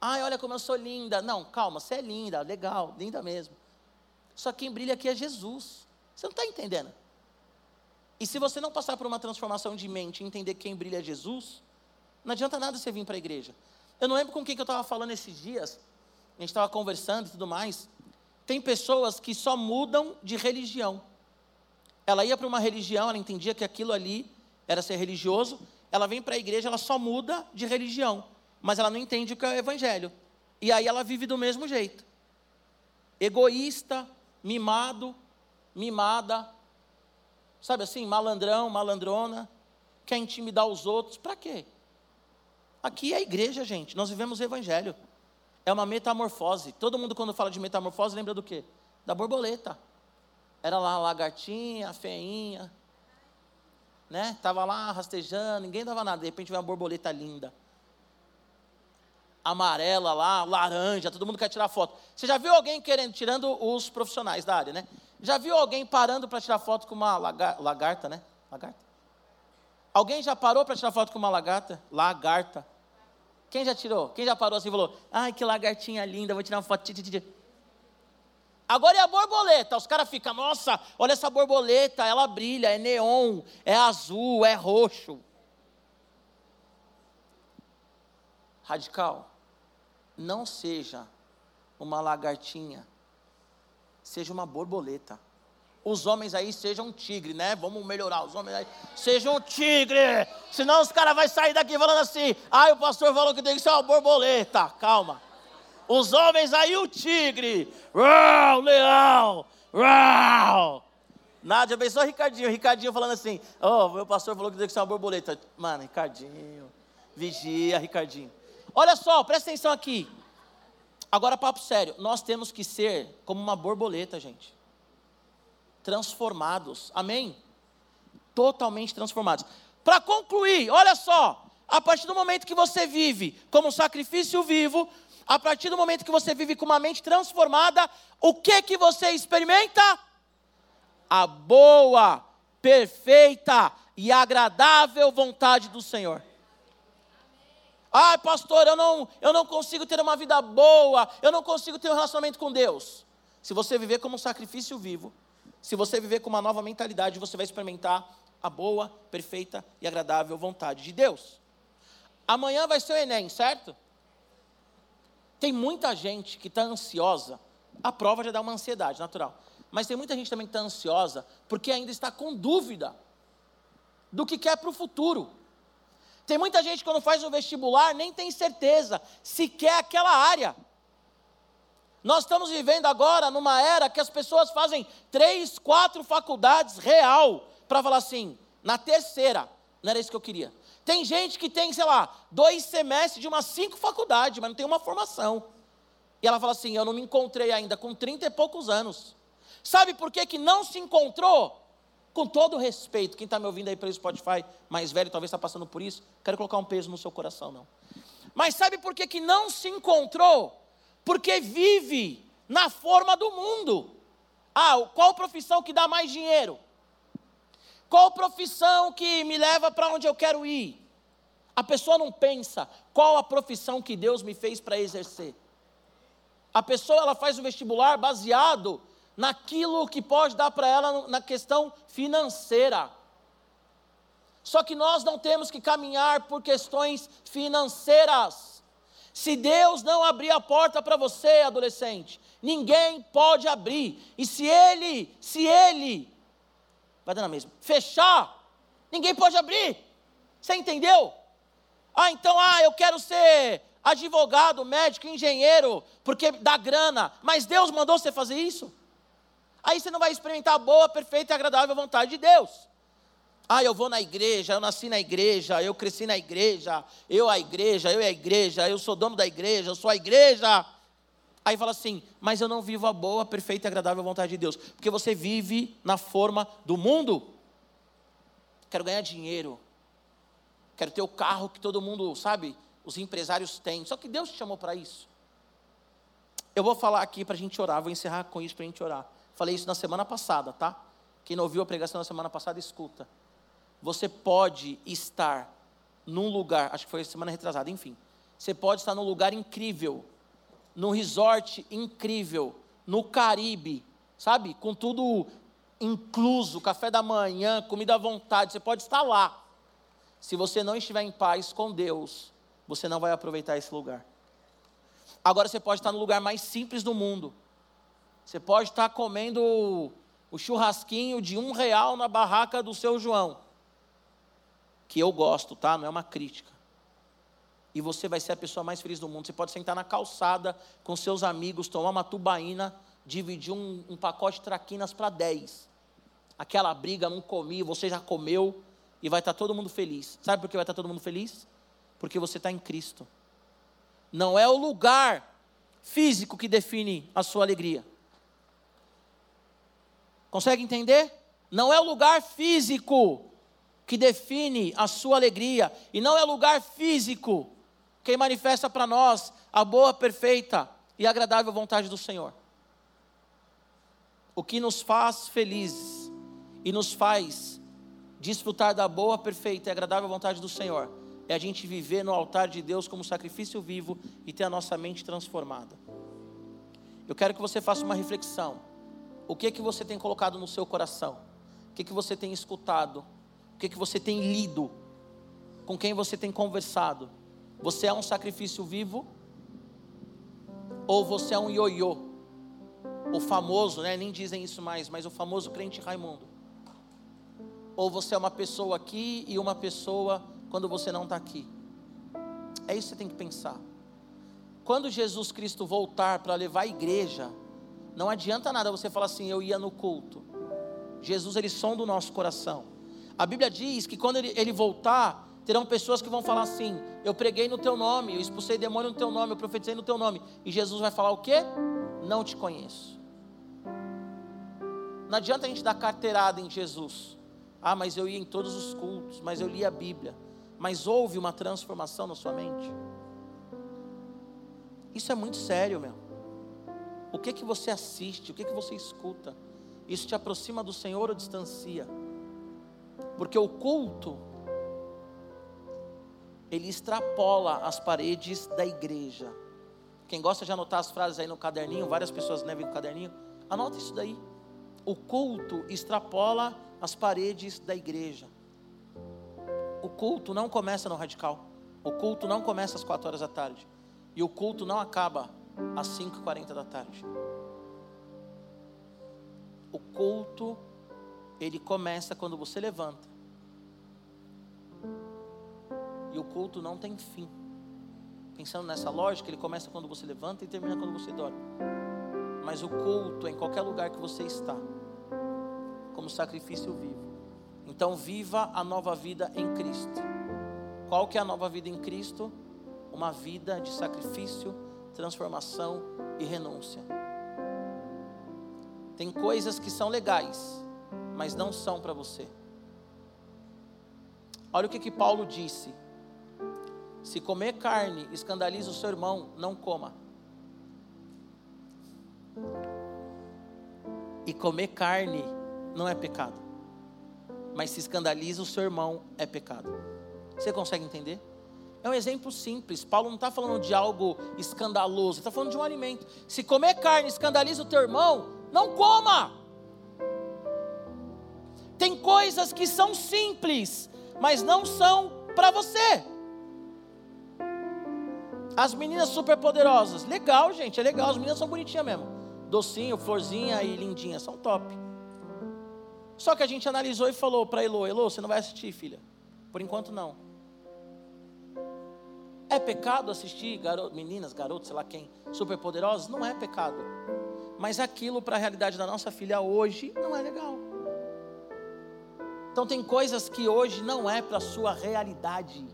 Ai, olha como eu sou linda. Não, calma, você é linda, legal, linda mesmo. Só quem brilha aqui é Jesus. Você não está entendendo. E se você não passar por uma transformação de mente e entender que quem brilha é Jesus, não adianta nada você vir para a igreja. Eu não lembro com quem que eu estava falando esses dias, a gente estava conversando e tudo mais. Tem pessoas que só mudam de religião. Ela ia para uma religião, ela entendia que aquilo ali era ser religioso, ela vem para a igreja, ela só muda de religião, mas ela não entende o que é o evangelho. E aí ela vive do mesmo jeito. Egoísta, mimado, mimada, sabe assim, malandrão, malandrona, quer intimidar os outros, para quê? Aqui é a igreja, gente. Nós vivemos o evangelho. É uma metamorfose. Todo mundo, quando fala de metamorfose, lembra do quê? Da borboleta. Era lá a lagartinha, a feinha, né? Tava lá rastejando, ninguém dava nada. De repente veio uma borboleta linda. Amarela lá, laranja, todo mundo quer tirar foto. Você já viu alguém querendo, tirando os profissionais da área, né? Já viu alguém parando para tirar foto com uma lagarta, né? Lagarta? Alguém já parou para tirar foto com uma lagarta? Lagarta. Quem já tirou? Quem já parou assim e falou: Ai, que lagartinha linda, vou tirar uma foto. Agora é a borboleta. Os caras ficam, nossa, olha essa borboleta, ela brilha, é neon, é azul, é roxo. Radical, não seja uma lagartinha, seja uma borboleta. Os homens aí sejam um tigre, né? Vamos melhorar. Os homens aí sejam um tigre. Senão os caras vão sair daqui falando assim: ai, ah, o pastor falou que tem que ser uma borboleta. Calma. Os homens aí, o tigre. Uau, leão. Uau. Nádia, o Ricardinho. Ricardinho falando assim: oh, meu pastor falou que tem que ser uma borboleta. Mano, Ricardinho. Vigia, Ricardinho. Olha só, presta atenção aqui. Agora, papo sério. Nós temos que ser como uma borboleta, gente. Transformados. Amém? Totalmente transformados. Para concluir, olha só. A partir do momento que você vive como sacrifício vivo, a partir do momento que você vive com uma mente transformada, o que que você experimenta? A boa, perfeita e agradável vontade do Senhor. Ai, pastor, eu não, eu não consigo ter uma vida boa, eu não consigo ter um relacionamento com Deus. Se você viver como um sacrifício vivo, se você viver com uma nova mentalidade, você vai experimentar a boa, perfeita e agradável vontade de Deus. Amanhã vai ser o Enem, certo? Tem muita gente que está ansiosa, a prova já dá uma ansiedade natural, mas tem muita gente também que está ansiosa porque ainda está com dúvida do que quer para o futuro. Tem muita gente quando faz o vestibular nem tem certeza se quer aquela área. Nós estamos vivendo agora numa era que as pessoas fazem três, quatro faculdades real para falar assim, na terceira, não era isso que eu queria. Tem gente que tem, sei lá, dois semestres de umas cinco faculdades, mas não tem uma formação. E ela fala assim: Eu não me encontrei ainda com trinta e poucos anos. Sabe por que, que não se encontrou? Com todo respeito, quem está me ouvindo aí pelo Spotify, mais velho, talvez está passando por isso, quero colocar um peso no seu coração, não. Mas sabe por que, que não se encontrou? Porque vive na forma do mundo. Ah, qual profissão que dá mais dinheiro? Qual profissão que me leva para onde eu quero ir? A pessoa não pensa qual a profissão que Deus me fez para exercer. A pessoa ela faz o vestibular baseado naquilo que pode dar para ela na questão financeira. Só que nós não temos que caminhar por questões financeiras. Se Deus não abrir a porta para você, adolescente, ninguém pode abrir. E se ele, se ele, vai dar na mesma, fechar, ninguém pode abrir. Você entendeu? Ah, então, ah, eu quero ser advogado, médico, engenheiro, porque dá grana. Mas Deus mandou você fazer isso? Aí você não vai experimentar a boa, perfeita e agradável vontade de Deus. Ah, eu vou na igreja, eu nasci na igreja, eu cresci na igreja, eu a igreja, eu e a igreja, eu sou dono da igreja, eu sou a igreja. Aí fala assim, mas eu não vivo a boa, perfeita e agradável vontade de Deus, porque você vive na forma do mundo. Quero ganhar dinheiro, quero ter o carro que todo mundo, sabe, os empresários têm. Só que Deus te chamou para isso. Eu vou falar aqui para a gente orar, vou encerrar com isso para a gente orar. Falei isso na semana passada, tá? Quem não ouviu a pregação na semana passada, escuta. Você pode estar num lugar, acho que foi semana retrasada, enfim. Você pode estar num lugar incrível, num resort incrível, no Caribe, sabe? Com tudo incluso, café da manhã, comida à vontade, você pode estar lá. Se você não estiver em paz com Deus, você não vai aproveitar esse lugar. Agora você pode estar no lugar mais simples do mundo. Você pode estar comendo o churrasquinho de um real na barraca do seu João que eu gosto, tá? Não é uma crítica. E você vai ser a pessoa mais feliz do mundo. Você pode sentar na calçada com seus amigos, tomar uma tubaína, dividir um, um pacote de traquinas para 10. Aquela briga, não comi, você já comeu, e vai estar todo mundo feliz. Sabe por que vai estar todo mundo feliz? Porque você está em Cristo. Não é o lugar físico que define a sua alegria. Consegue entender? Não é o lugar físico que define a sua alegria, e não é lugar físico quem manifesta para nós a boa, perfeita e agradável vontade do Senhor. O que nos faz felizes e nos faz desfrutar da boa, perfeita e agradável vontade do Senhor é a gente viver no altar de Deus como sacrifício vivo e ter a nossa mente transformada. Eu quero que você faça uma reflexão. O que é que você tem colocado no seu coração? O que é que você tem escutado? que, que você tem lido, com quem você tem conversado. Você é um sacrifício vivo? Ou você é um ioiô? O famoso, né? Nem dizem isso mais, mas o famoso crente Raimundo. Ou você é uma pessoa aqui e uma pessoa quando você não está aqui. É isso que você tem que pensar. Quando Jesus Cristo voltar para levar a igreja, não adianta nada você falar assim, eu ia no culto. Jesus, ele sonda o nosso coração. A Bíblia diz que quando ele, ele voltar, terão pessoas que vão falar assim: Eu preguei no teu nome, eu expulsei demônio no teu nome, eu profetizei no teu nome. E Jesus vai falar o quê? Não te conheço. Não adianta a gente dar carteirada em Jesus. Ah, mas eu ia em todos os cultos, mas eu li a Bíblia. Mas houve uma transformação na sua mente? Isso é muito sério, meu. O que que você assiste? O que que você escuta? Isso te aproxima do Senhor ou distancia? Porque o culto ele extrapola as paredes da igreja. Quem gosta de anotar as frases aí no caderninho, várias pessoas levem o caderninho, anota isso daí. O culto extrapola as paredes da igreja. O culto não começa no radical. O culto não começa às quatro horas da tarde. E o culto não acaba às 5h40 da tarde. O culto ele começa quando você levanta. E o culto não tem fim. Pensando nessa lógica, ele começa quando você levanta e termina quando você dorme. Mas o culto é em qualquer lugar que você está, como sacrifício vivo. Então viva a nova vida em Cristo. Qual que é a nova vida em Cristo? Uma vida de sacrifício, transformação e renúncia. Tem coisas que são legais, mas não são para você. Olha o que, que Paulo disse. Se comer carne escandaliza o seu irmão, não coma. E comer carne não é pecado. Mas se escandaliza o seu irmão, é pecado. Você consegue entender? É um exemplo simples. Paulo não está falando de algo escandaloso, está falando de um alimento. Se comer carne escandaliza o teu irmão, não coma. Tem coisas que são simples, mas não são para você. As meninas super poderosas. Legal, gente, é legal. As meninas são bonitinhas mesmo. Docinho, florzinha e lindinha. São top. Só que a gente analisou e falou para Elo: Elo, você não vai assistir, filha. Por enquanto, não. É pecado assistir meninas, garotos, sei lá quem, super poderosas? Não é pecado. Mas aquilo para a realidade da nossa filha hoje não é legal. Então tem coisas que hoje não é para a sua realidade.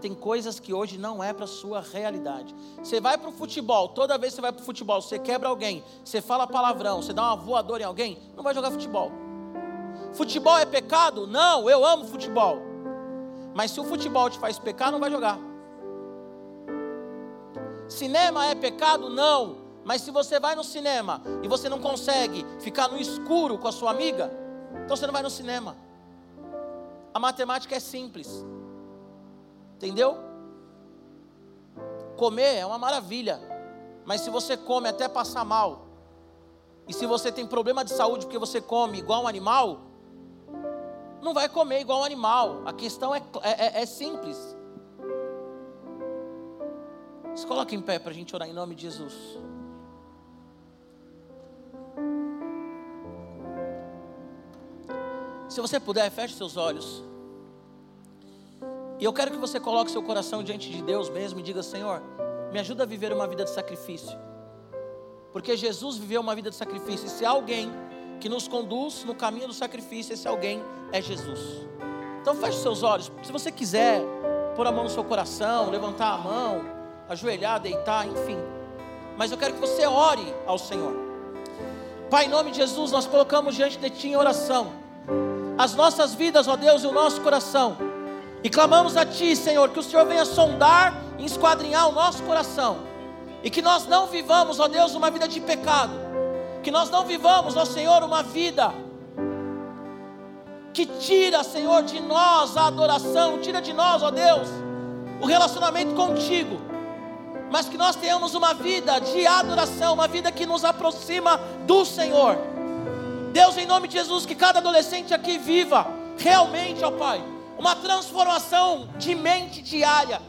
Tem coisas que hoje não é para a sua realidade. Você vai para o futebol, toda vez que você vai para o futebol, você quebra alguém, você fala palavrão, você dá uma voadora em alguém, não vai jogar futebol. Futebol é pecado? Não, eu amo futebol. Mas se o futebol te faz pecar, não vai jogar. Cinema é pecado? Não. Mas se você vai no cinema e você não consegue ficar no escuro com a sua amiga, então você não vai no cinema. A matemática é simples. Entendeu? Comer é uma maravilha. Mas se você come até passar mal, e se você tem problema de saúde porque você come igual um animal, não vai comer igual um animal. A questão é, é, é, é simples. Se coloca em pé para a gente orar em nome de Jesus. Se você puder, feche seus olhos. E eu quero que você coloque seu coração diante de Deus mesmo e diga: Senhor, me ajuda a viver uma vida de sacrifício. Porque Jesus viveu uma vida de sacrifício. E se alguém que nos conduz no caminho do sacrifício, esse alguém é Jesus. Então feche seus olhos. Se você quiser pôr a mão no seu coração, levantar a mão, ajoelhar, deitar, enfim. Mas eu quero que você ore ao Senhor. Pai, em nome de Jesus, nós colocamos diante de Ti em oração as nossas vidas, ó Deus, e o nosso coração. E clamamos a Ti, Senhor, que o Senhor venha sondar e esquadrinhar o nosso coração. E que nós não vivamos, ó Deus, uma vida de pecado que nós não vivamos, ó Senhor, uma vida que tira, Senhor, de nós a adoração, tira de nós, ó Deus, o relacionamento contigo, mas que nós tenhamos uma vida de adoração, uma vida que nos aproxima do Senhor. Deus, em nome de Jesus, que cada adolescente aqui viva realmente, ó Pai, uma transformação de mente diária,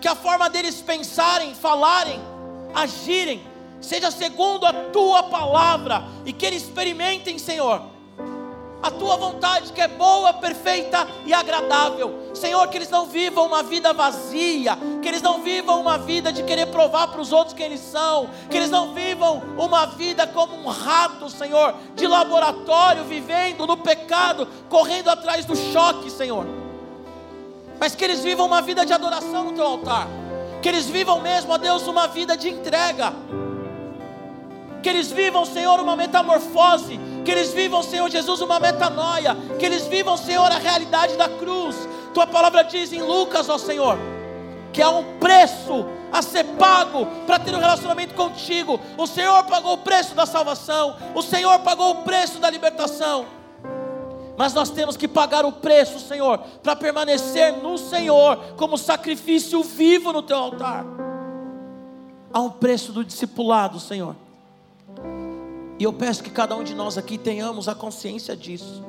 que a forma deles pensarem, falarem, agirem, seja segundo a tua palavra e que eles experimentem, Senhor, a tua vontade que é boa, perfeita e agradável. Senhor, que eles não vivam uma vida vazia, que eles não vivam uma vida de querer provar para os outros quem eles são, que eles não vivam uma vida como um rato, Senhor, de laboratório, vivendo no pecado, correndo atrás do choque, Senhor. Mas que eles vivam uma vida de adoração no teu altar, que eles vivam mesmo, ó Deus, uma vida de entrega que eles vivam, Senhor, uma metamorfose, que eles vivam, Senhor Jesus, uma metanoia, que eles vivam, Senhor, a realidade da cruz. Tua palavra diz em Lucas, ó Senhor, que há um preço a ser pago para ter um relacionamento contigo. O Senhor pagou o preço da salvação, o Senhor pagou o preço da libertação. Mas nós temos que pagar o preço, Senhor, para permanecer no Senhor como sacrifício vivo no teu altar. Há um preço do discipulado, Senhor. E eu peço que cada um de nós aqui tenhamos a consciência disso.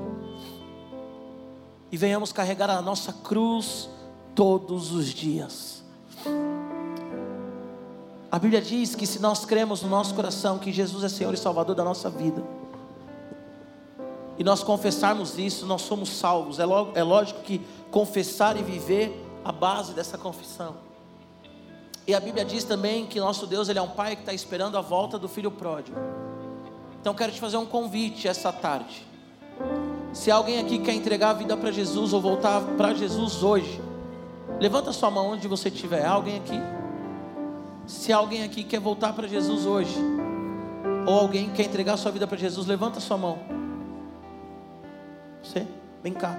E venhamos carregar a nossa cruz todos os dias. A Bíblia diz que se nós cremos no nosso coração que Jesus é Senhor e Salvador da nossa vida, e nós confessarmos isso, nós somos salvos. É, é lógico que confessar e viver a base dessa confissão. E a Bíblia diz também que nosso Deus ele é um Pai que está esperando a volta do filho pródigo. Então quero te fazer um convite essa tarde. Se alguém aqui quer entregar a vida para Jesus ou voltar para Jesus hoje, levanta sua mão onde você estiver. Alguém aqui? Se alguém aqui quer voltar para Jesus hoje, ou alguém quer entregar sua vida para Jesus, levanta sua mão. Você? Vem cá.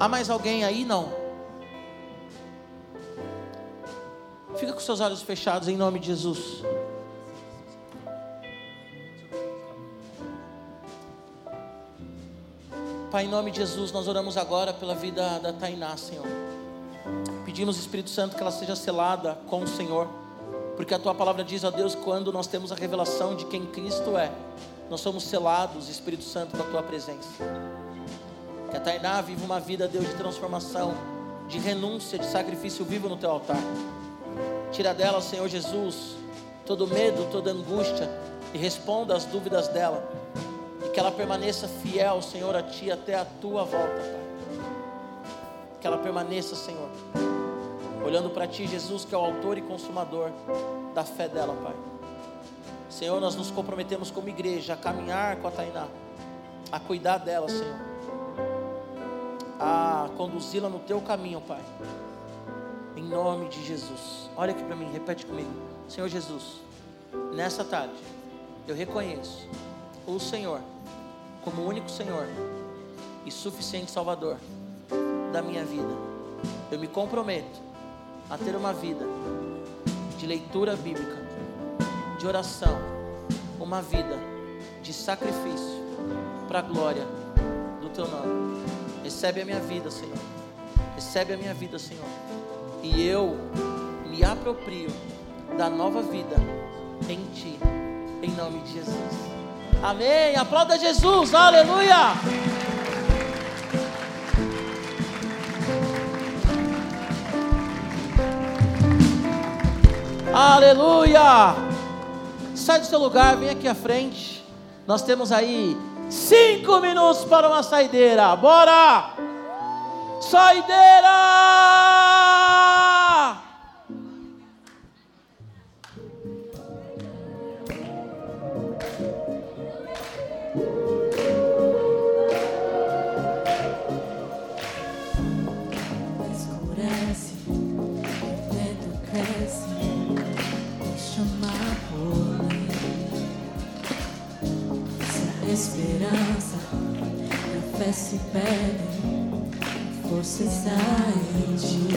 Há mais alguém aí? Não. Fica com seus olhos fechados em nome de Jesus. Pai, em nome de Jesus, nós oramos agora pela vida da Tainá, Senhor. Pedimos, Espírito Santo, que ela seja selada com o Senhor, porque a tua palavra diz a Deus quando nós temos a revelação de quem Cristo é, nós somos selados, Espírito Santo, com a tua presença. Que a Tainá viva uma vida, Deus, de transformação, de renúncia, de sacrifício vivo no teu altar. Tira dela, Senhor Jesus, todo medo, toda angústia e responda às dúvidas dela. Que ela permaneça fiel, Senhor, a Ti até a Tua volta, Pai. Que ela permaneça, Senhor, olhando para Ti, Jesus, que é o autor e consumador da fé dela, Pai. Senhor, nós nos comprometemos como igreja a caminhar com a Tainá, a cuidar dela, Senhor, a conduzi-la no Teu caminho, Pai. Em nome de Jesus. Olha aqui para mim, repete comigo. Senhor Jesus, nessa tarde, eu reconheço o Senhor como único Senhor e suficiente Salvador da minha vida. Eu me comprometo a ter uma vida de leitura bíblica, de oração, uma vida de sacrifício para a glória do teu nome. Recebe a minha vida, Senhor. Recebe a minha vida, Senhor. E eu me aproprio da nova vida em ti, em nome de Jesus. Amém. Aplauda Jesus. Aleluia. Aleluia! Sai do seu lugar, vem aqui à frente. Nós temos aí cinco minutos para uma saideira. Bora! Saideira! Se perdem, força está em ti.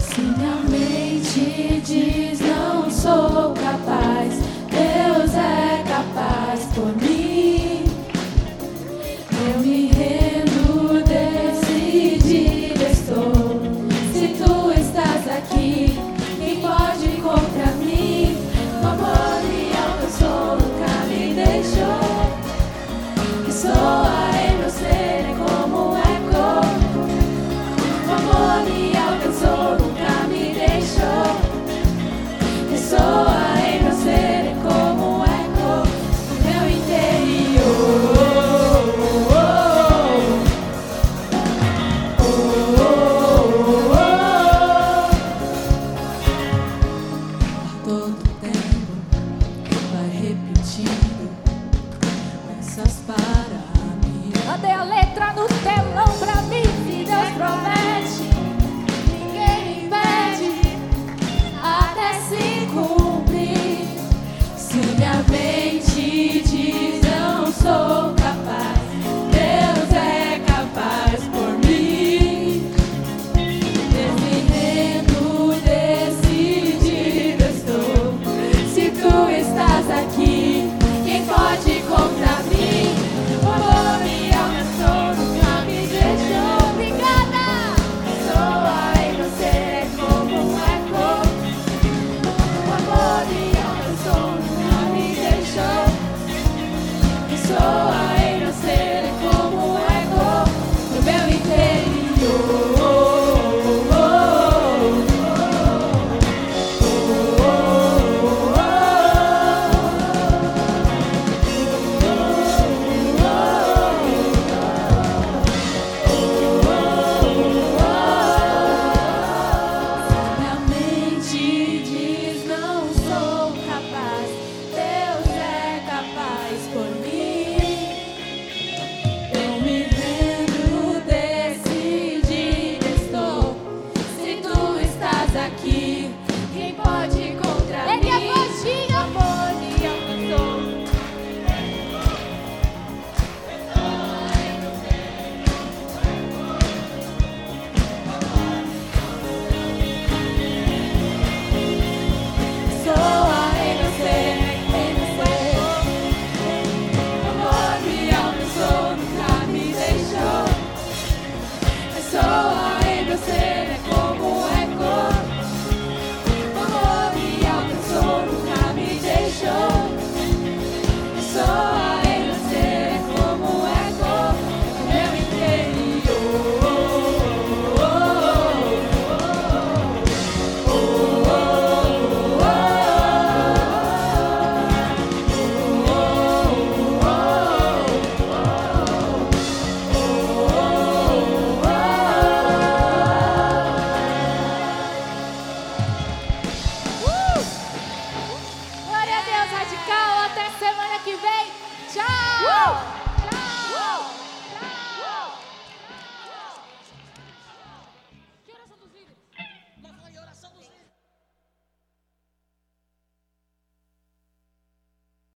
Se minha mente diz não sou capaz, Deus é capaz por mim.